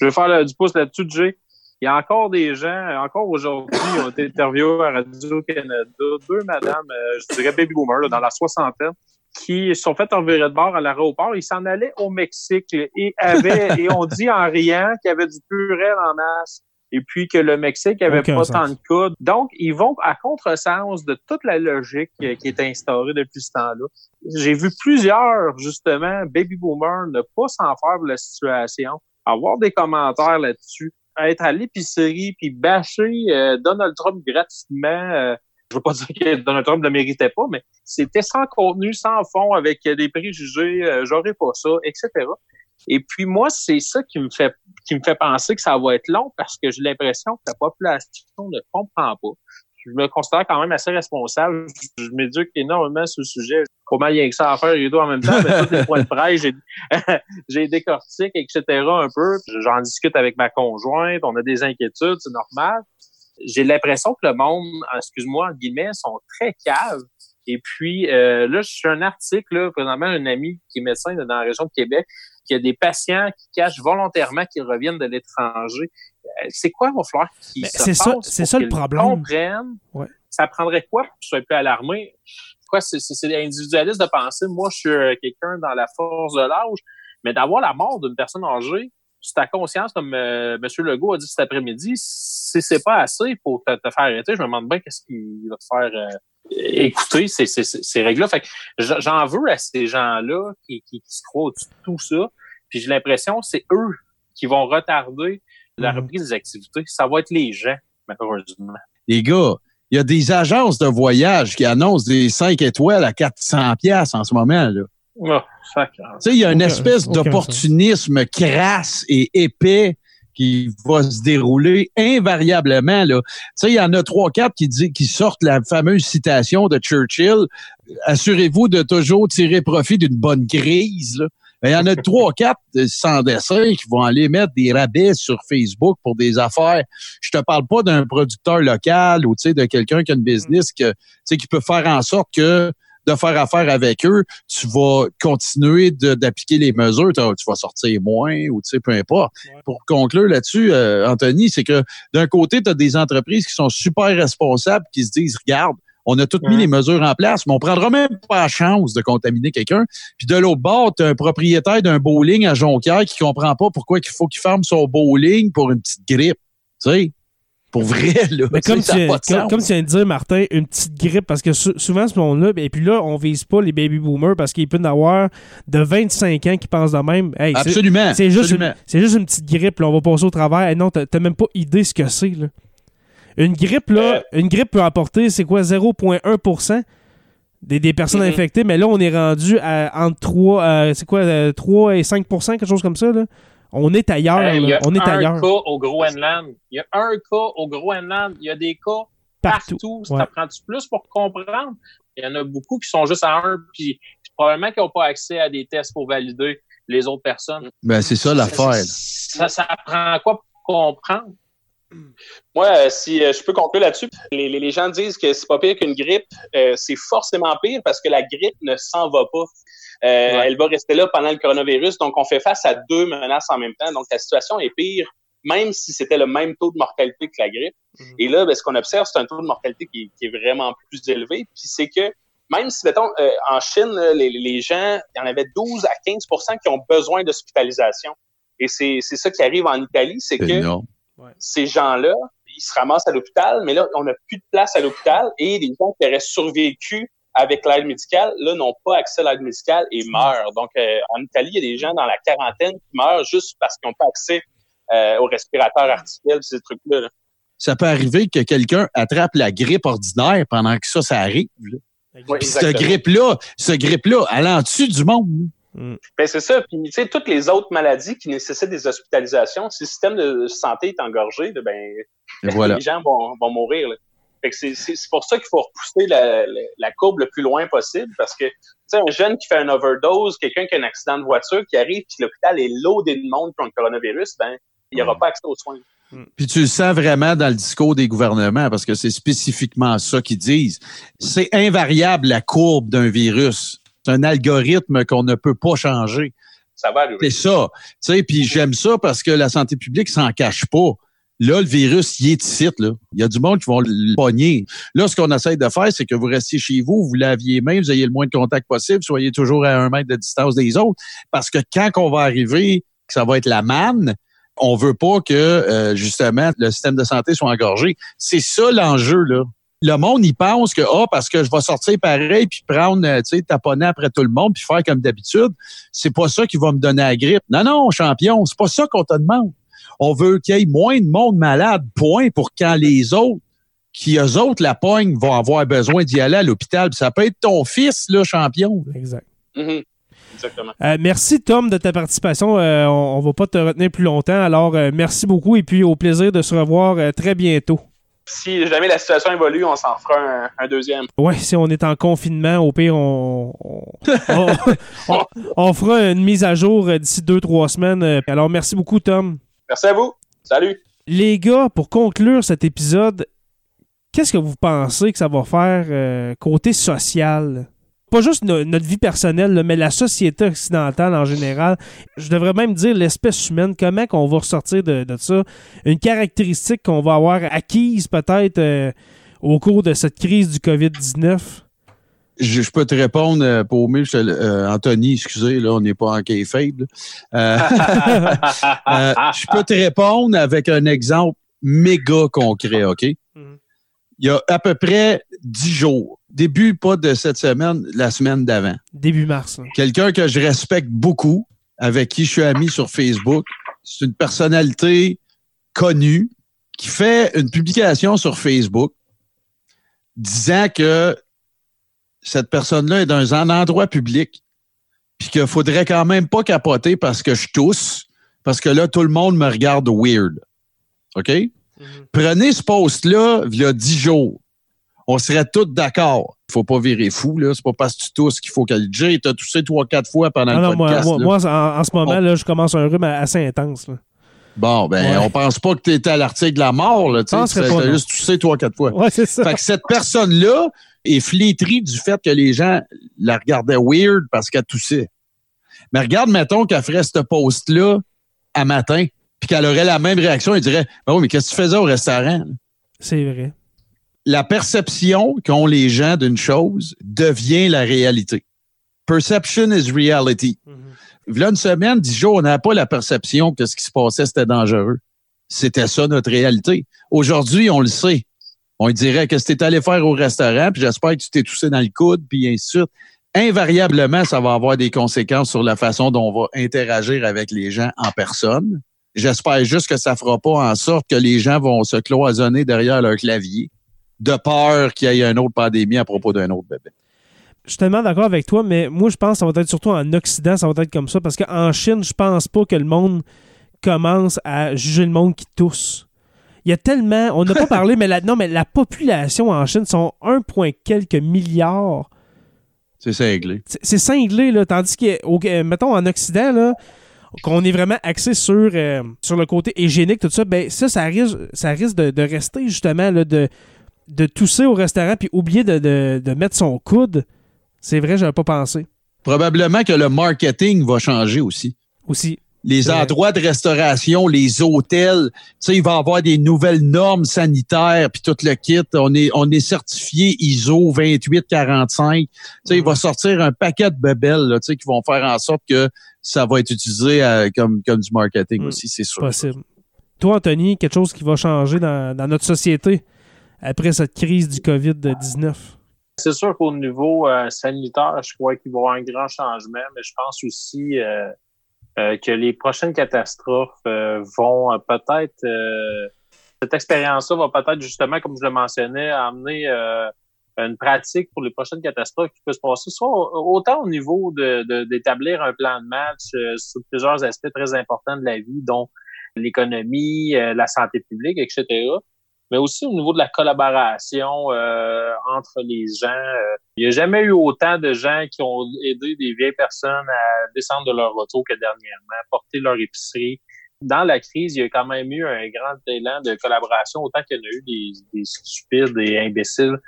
Je vais faire le- du pouce là-dessus, Jay. Il y a encore des gens, encore aujourd'hui, ont été interviewés à Radio-Canada, deux madames, euh, je dirais baby boomers, là, dans la soixantaine, qui sont fait envirer de bord à l'aéroport. Ils s'en allaient au Mexique et avaient, et on dit en riant qu'il y avait du purel en masse et puis que le Mexique avait Aucun pas sens. tant de cas. Donc, ils vont à contresens de toute la logique euh, qui est instaurée depuis ce temps-là. J'ai vu plusieurs, justement, baby boomers ne pas s'en faire de la situation, avoir des commentaires là-dessus, être à l'épicerie puis bâcher euh, Donald Trump gratuitement. euh, je veux pas dire que Donald Trump ne le méritait pas, mais c'était sans contenu, sans fond, avec des préjugés, euh, j'aurais pas ça, etc. Et puis moi, c'est ça qui me fait qui me fait penser que ça va être long parce que j'ai l'impression que la population ne comprend pas. Je me considère quand même assez responsable. Je, je m'éduque énormément sur le sujet. Pas mal rien que ça à faire les deux en même temps, mais tous les points de presse, j'ai j'ai décortique, etc. un peu. J'en discute avec ma conjointe, on a des inquiétudes, c'est normal. J'ai l'impression que le monde, excuse-moi, en guillemets, sont très caves. Et puis, euh, là, je suis un article, là, présentement, un ami qui est médecin dans la région de Québec, qui a des patients qui cachent volontairement qu'ils reviennent de l'étranger. Euh, C'est quoi, qu'ils Mais se c'est ça- c'est ça le problème. comprennent? Ouais. Ça prendrait quoi pour que je sois plus alarmé? Quoi, c'est c'est- c'est individualiste de penser, moi, je suis euh, quelqu'un dans la force de l'âge, mais d'avoir la mort d'une personne âgée, c'est ta conscience, comme euh, M. Legault a dit cet après-midi, si c'est pas assez pour te, te faire arrêter, je me demande bien qu'est-ce qu'il va te faire euh, écouter ces, ces, ces- règles-là. Fait que j'en veux à ces gens-là qui, qui, qui se croient au-dessus de tout ça. Puis j'ai l'impression que c'est eux qui vont retarder la Mhm. reprise des activités. Ça va être les gens, malheureusement. Les gars, il y a des agences de voyage qui annoncent des 5 étoiles à 400 pièces en ce moment. Là. Sais, il y a une espèce d'opportunisme crasse et épais qui va se dérouler invariablement. Là. Tu sais, il y en a trois, quatre qui, dit, qui sortent la fameuse citation de Churchill. Assurez-vous de toujours tirer profit d'une bonne crise. Là. Ben, Il y en a trois, quatre euh, sans dessin qui vont aller mettre des rabais sur Facebook pour des affaires. Je te parle pas d'un producteur local ou tu sais, de quelqu'un qui a une business que, tu sais, qui peut faire en sorte que de faire affaire avec eux, tu vas continuer d'appliquer les mesures, tu vas sortir moins ou tu sais, peu importe. Pour conclure là-dessus, euh, Anthony, c'est que d'un côté, tu as des entreprises qui sont super responsables, qui se disent, regarde, on a toutes mis les mesures en place, mais on prendra même pas la chance de contaminer quelqu'un. Puis de l'autre bord, tu as un propriétaire d'un bowling à Jonquière qui comprend pas pourquoi il faut qu'il ferme son bowling pour une petite grippe. Tu sais, pour vrai, là. Mais comme, ça tu, a pas de comme, comme tu viens de dire, Martin, une petite grippe, parce que sou- souvent, ce monde-là, et puis là, on vise pas les baby boomers parce qu'il peut y en avoir de 25 ans qui pensent de même. Hey, Absolument. c'est juste, absolument. une- c'est juste une petite grippe, là, on va passer au travers. Hey, non, t'as même pas idée ce que c'est. là. Une grippe, là, une grippe peut apporter, c'est quoi, 0,1 des, des personnes infectées, mais là, on est rendu à entre 3, euh, c'est quoi, euh, 3 et 5% quelque chose comme ça. Là? On est ailleurs. Hey, il y a On est un ailleurs. cas au Groenland. Il y a un cas au Groenland. Il y a des cas Partout. partout. Ouais. Ça prend-tu plus pour comprendre? Il y en a beaucoup qui sont juste à un, puis probablement qui n'ont pas accès à des tests pour valider les autres personnes. Ben, c'est ça l'affaire. là. Ça, ça prend quoi pour comprendre? Moi, euh, si euh, je peux conclure là-dessus, les gens disent que c'est pas pire qu'une grippe. Euh, c'est forcément pire parce que la grippe ne s'en va pas. Euh, Elle va rester là pendant le coronavirus. Donc, on fait face à deux menaces en même temps. Donc, la situation est pire, même si c'était le même taux de mortalité que la grippe. Et là, ben, ce qu'on observe, c'est un taux de mortalité qui, qui est vraiment plus élevé. Puis c'est que même si, mettons, euh, en Chine, là, les, les gens, il y en avait 12 à 15% qui ont besoin d'hospitalisation. Et c'est c'est ça qui arrive en Italie, c'est que énorme. ces gens-là, ils se ramassent à l'hôpital, mais là, on n'a plus de place à l'hôpital et les gens qui auraient survécu avec l'aide médicale, là, n'ont pas accès à l'aide médicale et meurent. Donc, euh, en Italie, il y a des gens dans la quarantaine qui meurent juste parce qu'ils n'ont pas accès euh, aux respirateurs artificiels, ces trucs-là. là. Ça peut arriver que quelqu'un attrape la grippe ordinaire pendant que ça, ça arrive. là. Oui, Puis cette grippe-là, ce grippe-là, elle est en dessus du monde. Ben, c'est ça. Puis, tu sais, toutes les autres maladies qui nécessitent des hospitalisations, si le système de santé est engorgé, ben, voilà. les gens vont, vont mourir. Là. C'est, pour ça qu'il faut repousser la, la, la courbe le plus loin possible parce que, tu sais, un jeune qui fait un overdose, quelqu'un qui a un accident de voiture qui arrive puis l'hôpital est loadé de monde pour le coronavirus, ben, il n'y aura pas accès aux soins. Puis tu le sens vraiment dans le discours des gouvernements parce que c'est spécifiquement ça qu'ils disent. C'est invariable la courbe d'un virus. C'est un algorithme qu'on ne peut pas changer. Ça va. C'est ça. Tu sais, puis j'aime ça parce que la santé publique s'en cache pas. Là, le virus, il est ici, là. Il y a du monde qui vont le pogner. Là, ce qu'on essaie de faire, c'est que vous restiez chez vous, vous laviez les mains, vous ayez le moins de contact possible, soyez toujours à un mètre de distance des autres. Parce que quand on va arriver, que ça va être la manne, on veut pas que, euh, justement, le système de santé soit engorgé. C'est ça l'enjeu, là. Le monde, il pense que, ah, parce que je vais sortir pareil, puis prendre, euh, tu sais, taponner après tout le monde, puis faire comme d'habitude, c'est pas ça qui va me donner la grippe. Non, non, champion, c'est pas ça qu'on te demande. On veut qu'il y ait moins de monde malade, point, pour quand les autres, qui eux autres la pognent, vont avoir besoin d'y aller à l'hôpital. Puis ça peut être ton fils, là, champion. Exact. Mhm. Exactement. Euh, merci, Tom, de ta participation. Euh, on, on va pas te retenir plus longtemps. Alors, euh, merci beaucoup et puis au plaisir de se revoir euh, très bientôt. Si jamais la situation évolue, on s'en fera un, un deuxième. Ouais, si on est en confinement, au pire, on, on, on- on- on fera une mise à jour d'ici deux, trois semaines. Alors, merci beaucoup, Tom. Merci à vous. Salut. Les gars, pour conclure cet épisode, qu'est-ce que vous pensez que ça va faire euh, côté social? Pas juste no- notre vie personnelle, mais la société occidentale en général. Je devrais même dire l'espèce humaine. Comment qu'on va ressortir de, de ça? Une caractéristique qu'on va avoir acquise peut-être euh, au cours de cette crise du COVID-19. Je, je peux te répondre, euh, pour mieux, euh, Anthony, excusez, là, on n'est pas en kayfabe. là. Euh, euh, je peux te répondre avec un exemple méga concret, OK? Mhm. Il y a à peu près dix jours, début pas de cette semaine, la semaine d'avant. Début mars. là. Quelqu'un que je respecte beaucoup, avec qui je suis ami sur Facebook, c'est une personnalité connue qui fait une publication sur Facebook disant que cette personne-là est dans un endroit public, puis qu'il faudrait quand même pas capoter parce que je tousse, parce que là, tout le monde me regarde weird. OK? Prenez ce post-là, il y a dix jours. On serait tous d'accord. Il faut pas virer fou, là. C'est pas parce que tu tousses qu'il faut qu'elle Jay, t'as toussé trois, quatre fois pendant Ah le non, moi, podcast. moi, moi, en, en ce moment, là, je commence un rhume assez intense. là. Bon, ben, Ouais. on pense pas que tu étais à l'article de la mort, là. Tu sais, non. juste toussé trois, quatre fois. Ouais, c'est ça. Fait que cette personne-là est flétrie du fait que les gens la regardaient weird parce qu'elle toussait. Mais regarde, mettons qu'elle ferait ce post-là à matin, puis qu'elle aurait la même réaction, elle dirait Ben oui, mais qu'est-ce que tu faisais au restaurant? C'est vrai. La perception qu'ont les gens d'une chose devient la réalité. Perception is reality. Là, une semaine, dix jours, on n'avait pas la perception que ce qui se passait, c'était dangereux. C'était ça notre réalité. Aujourd'hui, on le sait. On dirait que c'était allé faire au restaurant, puis j'espère que tu t'es toussé dans le coude, puis ainsi de. Invariablement, ça va avoir des conséquences sur la façon dont on va interagir avec les gens en personne. J'espère juste que ça fera pas en sorte que les gens vont se cloisonner derrière leur clavier de peur qu'il y ait une autre pandémie à propos d'un autre bébé. Je suis tellement d'accord avec toi, mais moi, je pense que ça va être surtout en Occident, ça va être comme ça. Parce qu'en Chine, je pense pas que le monde commence à juger le monde qui tousse. Il y a tellement. On n'a pas parlé, mais la, non, mais la population en Chine sont 1, point quelques milliards. C'est cinglé. C'est- cinglé, là. Tandis que, euh, mettons, en Occident, là, qu'on est vraiment axé sur, euh, sur le côté hygiénique, tout ça, ben ça, ça risque, ça risque de, de rester justement là, de, de tousser au restaurant puis oublier de, de- de mettre son coude. C'est vrai, j'avais pas pensé. Probablement que le marketing va changer aussi. Aussi. Les endroits de restauration, les hôtels, tu sais, il va y avoir des nouvelles normes sanitaires puis tout le kit. On est on est certifié ISO 2845. Tu sais, il va sortir un paquet de bebelles là, tu sais, qui vont faire en sorte que ça va être utilisé euh, comme comme du marketing Mm. aussi, c'est sûr. Possible. toi, Anthony, quelque chose qui va changer dans, dans notre société après cette crise du COVID-19? C'est sûr qu'au niveau euh, sanitaire, je crois qu'il va y avoir un grand changement, mais je pense aussi euh, euh, que les prochaines catastrophes vont peut-être cette expérience-là va peut-être justement, comme je le mentionnais, amener une pratique pour les prochaines catastrophes qui peut se passer, soit autant au niveau de, d'établir un plan de match sur plusieurs aspects très importants de la vie, dont l'économie, la santé publique, etc mais aussi au niveau de la collaboration euh, entre les gens. Euh, il n'y a jamais eu autant de gens qui ont aidé des vieilles personnes à descendre de leur auto que dernièrement, porter leur épicerie. Dans la crise, il y a quand même eu un grand élan de collaboration, autant qu'il y en a eu des, des stupides et imbéciles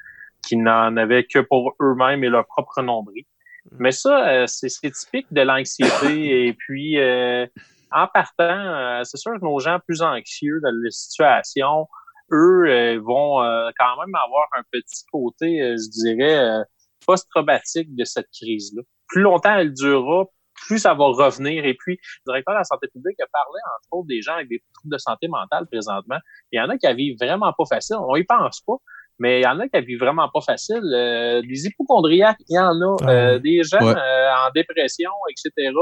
qui n'en avaient que pour eux-mêmes et leur propre nombril. Mm. Mais ça, euh, c'est typique de l'anxiété. et puis, en partant, c'est sûr que nos gens plus anxieux dans les situations eux euh, vont euh, quand même avoir un petit côté, euh, je dirais, post-traumatique de cette crise-là. Plus longtemps elle durera, plus ça va revenir. Et puis, le directeur de la santé publique a parlé, entre autres, des gens avec des troubles de santé mentale présentement. Il y en a qui vivent vraiment pas facile. On y pense pas. Mais il y en a qui vivent vraiment pas facile. des hypochondriaques, il y en a. Ah des gens en dépression, etc.,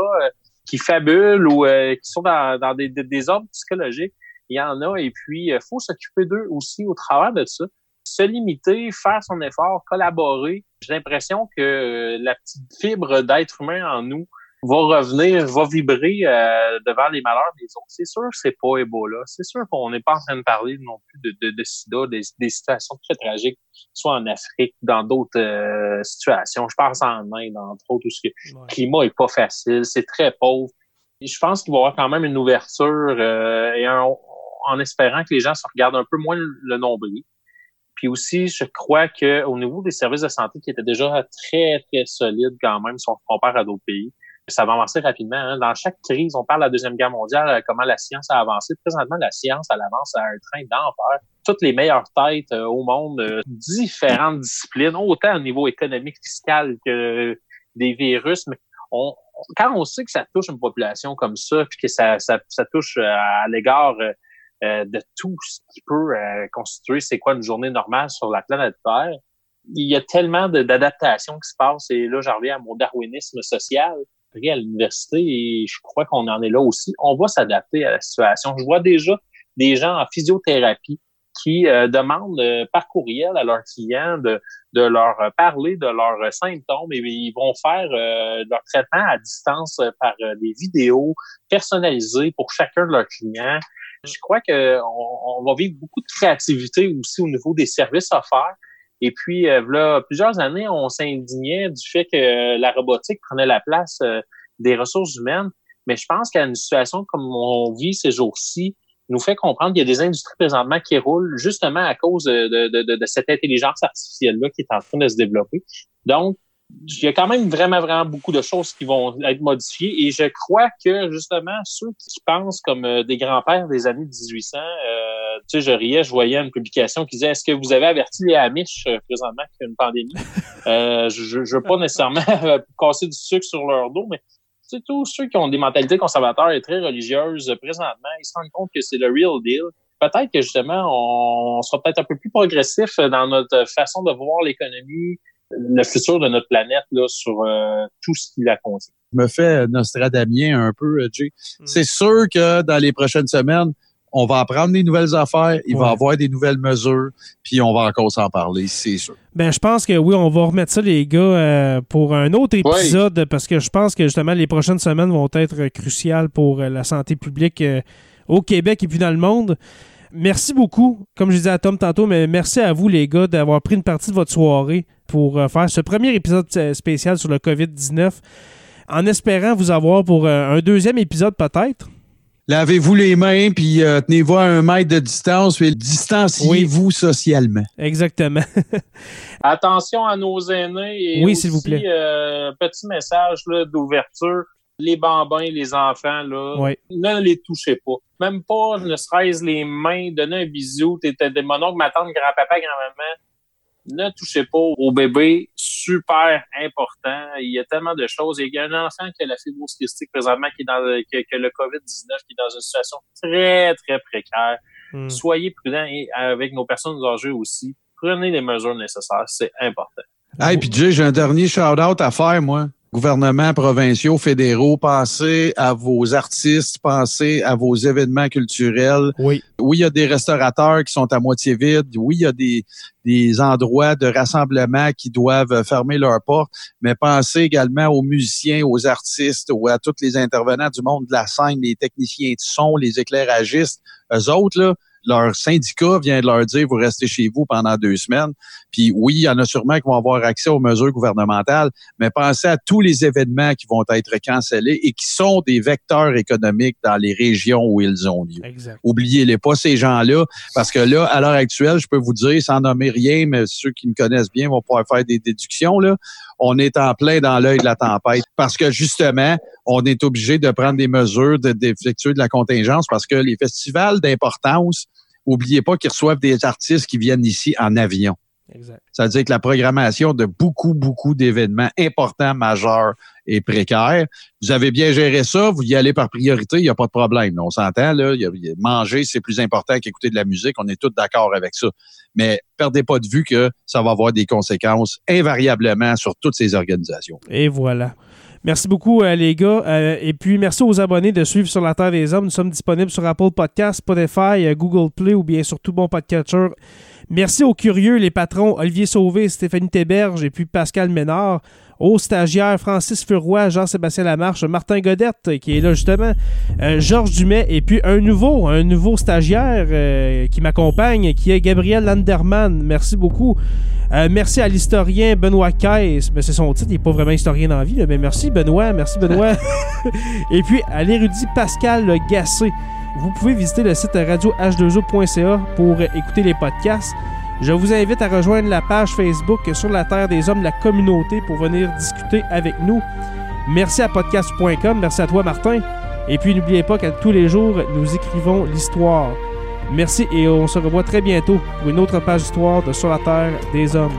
qui fabulent ou qui sont dans, dans des, des, des ordres psychologiques il y en a, et puis il euh, faut s'occuper d'eux aussi au travers de ça. Se limiter, faire son effort, collaborer. J'ai l'impression que euh, la petite fibre d'être humain en nous va revenir, va vibrer euh, devant les malheurs des autres. C'est sûr que c'est pas Ebola. C'est sûr qu'on n'est pas en train de parler non plus de, de, de sida, des, des, situations très tragiques, soit en Afrique, dans d'autres situations. Je pense en Inde, entre autres, où le climat est pas facile, c'est très pauvre. Et je pense qu'il va y avoir quand même une ouverture et un, en espérant que les gens se regardent un peu moins le nombril. Puis aussi, je crois que au niveau des services de santé qui étaient déjà très, très solides quand même si on compare à d'autres pays, ça va avancer rapidement. Hein. Dans chaque crise, on parle de la Deuxième Guerre mondiale, euh, comment la science a avancé. Présentement, la science, elle avance à un train d'enfer. Toutes les meilleures têtes euh, au monde, euh, différentes disciplines, autant au niveau économique, fiscal que des virus. Mais on, quand on sait que ça touche une population comme ça, puis que ça, ça, ça touche à l'égard euh, de tout ce qui peut euh, constituer c'est quoi une journée normale sur la planète Terre. Il y a tellement d'adaptations qui se passent et là, j'en reviens à mon darwinisme social à l'université et je crois qu'on en est là aussi. On va s'adapter à la situation. Je vois déjà des gens en physiothérapie qui euh, demandent par courriel à leurs clients de leur parler de leurs symptômes et ils vont faire leur traitement à distance par des vidéos personnalisées pour chacun de leurs clients. Je crois qu'on on va vivre beaucoup de créativité aussi au niveau des services offerts. Et puis, euh, là, plusieurs années, on s'indignait du fait que la robotique prenait la place euh, des ressources humaines. Mais je pense qu'à une situation comme on vit ces jours-ci, nous fait comprendre qu'il y a des industries présentement qui roulent justement à cause de, de, de, de cette intelligence artificielle-là qui est en train de se développer. Donc, il y a quand même vraiment, vraiment beaucoup de choses qui vont être modifiées. Et je crois que, justement, ceux qui pensent comme euh, des grands-pères des années 1800, euh, tu sais, je riais, je voyais une publication qui disait, est-ce que vous avez averti les Amish euh, présentement qu'il y a une pandémie? Euh, je ne veux pas nécessairement casser du sucre sur leur dos, mais tu sais, tous ceux qui ont des mentalités conservateurs et très religieuses, présentement, ils se rendent compte que c'est le real deal. Peut-être que, justement, on sera peut-être un peu plus progressif dans notre façon de voir l'économie, le futur de notre planète là, sur euh, tout ce qui la contient. Je me fais Nostradamien un peu, euh, Jay. Mm. C'est sûr que dans les prochaines semaines, on va apprendre des nouvelles affaires, il va y avoir des nouvelles mesures, puis on va encore s'en parler, c'est sûr. Ben, je pense que oui, on va remettre ça, les gars, euh, pour un autre épisode, parce que je pense que justement, les prochaines semaines vont être cruciales pour la santé publique au Québec et puis dans le monde merci beaucoup, comme je disais à Tom tantôt, mais merci à vous, les gars, d'avoir pris une partie de votre soirée pour euh, faire ce premier épisode euh, spécial sur le COVID-19, en espérant vous avoir pour euh, un deuxième épisode peut-être. Lavez-vous les mains, puis tenez-vous à un mètre de distance, puis distanciez-vous socialement. Exactement. Attention à nos aînés et oui, s'il vous plaît. petit message d'ouverture les bambins, les enfants, là, ne les touchez pas. Même pas, ne serait-ce les mains, donner un bisou, t'étais des mononcle, ma tante, grand-papa, grand-maman. ne touchez pas au bébé, super important. Il y a tellement de choses. Il y a un enfant qui a la fibrose kystique présentement, qui est dans le, qui, a le COVID-19, qui est dans une situation très, très précaire. Hmm. Soyez prudents et avec nos personnes âgées aussi. Prenez les mesures nécessaires, c'est important. Hey, puis Jay, j'ai un dernier shout-out à faire, moi gouvernements provinciaux, fédéraux, pensez à vos artistes, pensez à vos événements culturels. Oui. Oui, il y a des restaurateurs qui sont à moitié vides. Oui, il y a des, des endroits de rassemblement qui doivent fermer leurs portes, mais pensez également aux musiciens, aux artistes, ou à tous les intervenants du monde de la scène, les techniciens de son, les éclairagistes. Eux autres, là, leur syndicat vient de leur dire vous restez chez vous pendant deux semaines. Puis oui, il y en a sûrement qui vont avoir accès aux mesures gouvernementales, mais pensez à tous les événements qui vont être cancellés et qui sont des vecteurs économiques dans les régions où ils ont lieu. Oubliez-les pas ces gens-là, parce que là, à l'heure actuelle, je peux vous dire, sans nommer rien, mais ceux qui me connaissent bien vont pouvoir faire des déductions là. On est en plein dans l'œil de la tempête parce que justement, on est obligé de prendre des mesures, d'effectuer de, de la contingence parce que les festivals d'importance oubliez pas qu'ils reçoivent des artistes qui viennent ici en avion. Exact. Ça veut dire que la programmation de beaucoup, beaucoup d'événements importants, majeurs et précaires, vous avez bien géré ça, vous y allez par priorité, il n'y a pas de problème. On s'entend, là, manger, c'est plus important qu'écouter de la musique, on est tous d'accord avec ça. Mais perdez pas de vue que ça va avoir des conséquences invariablement sur toutes ces organisations. Et voilà. Merci beaucoup, euh, les gars. Euh, et puis, merci aux abonnés de suivre sur la Terre des Hommes. Nous sommes disponibles sur Apple Podcasts, Spotify, euh, Google Play ou bien sur tout bon podcatcher. Merci aux curieux, les patrons Olivier Sauvé, Stéphanie Théberge et puis Pascal Ménard aux stagiaires Francis Furoy, Jean-Sébastien Lamarche, Martin Godette qui est là justement, euh, Georges Dumais et puis un nouveau, un nouveau stagiaire euh, qui m'accompagne qui est Gabriel Landerman. Merci beaucoup. Euh, merci à l'historien Benoît Caisse. Mais c'est son titre, il n'est pas vraiment historien dans la vie, mais merci Benoît, merci Benoît. et puis à l'érudit Pascal Gassé. Vous pouvez visiter le site radioh2o.ca pour écouter les podcasts. Je vous invite à rejoindre la page Facebook sur la Terre des Hommes, la communauté, pour venir discuter avec nous. Merci à podcast.com. Merci à toi, Martin. Et puis, n'oubliez pas qu'à tous les jours, nous écrivons l'histoire. Merci et on se revoit très bientôt pour une autre page d'histoire de Sur la Terre des Hommes.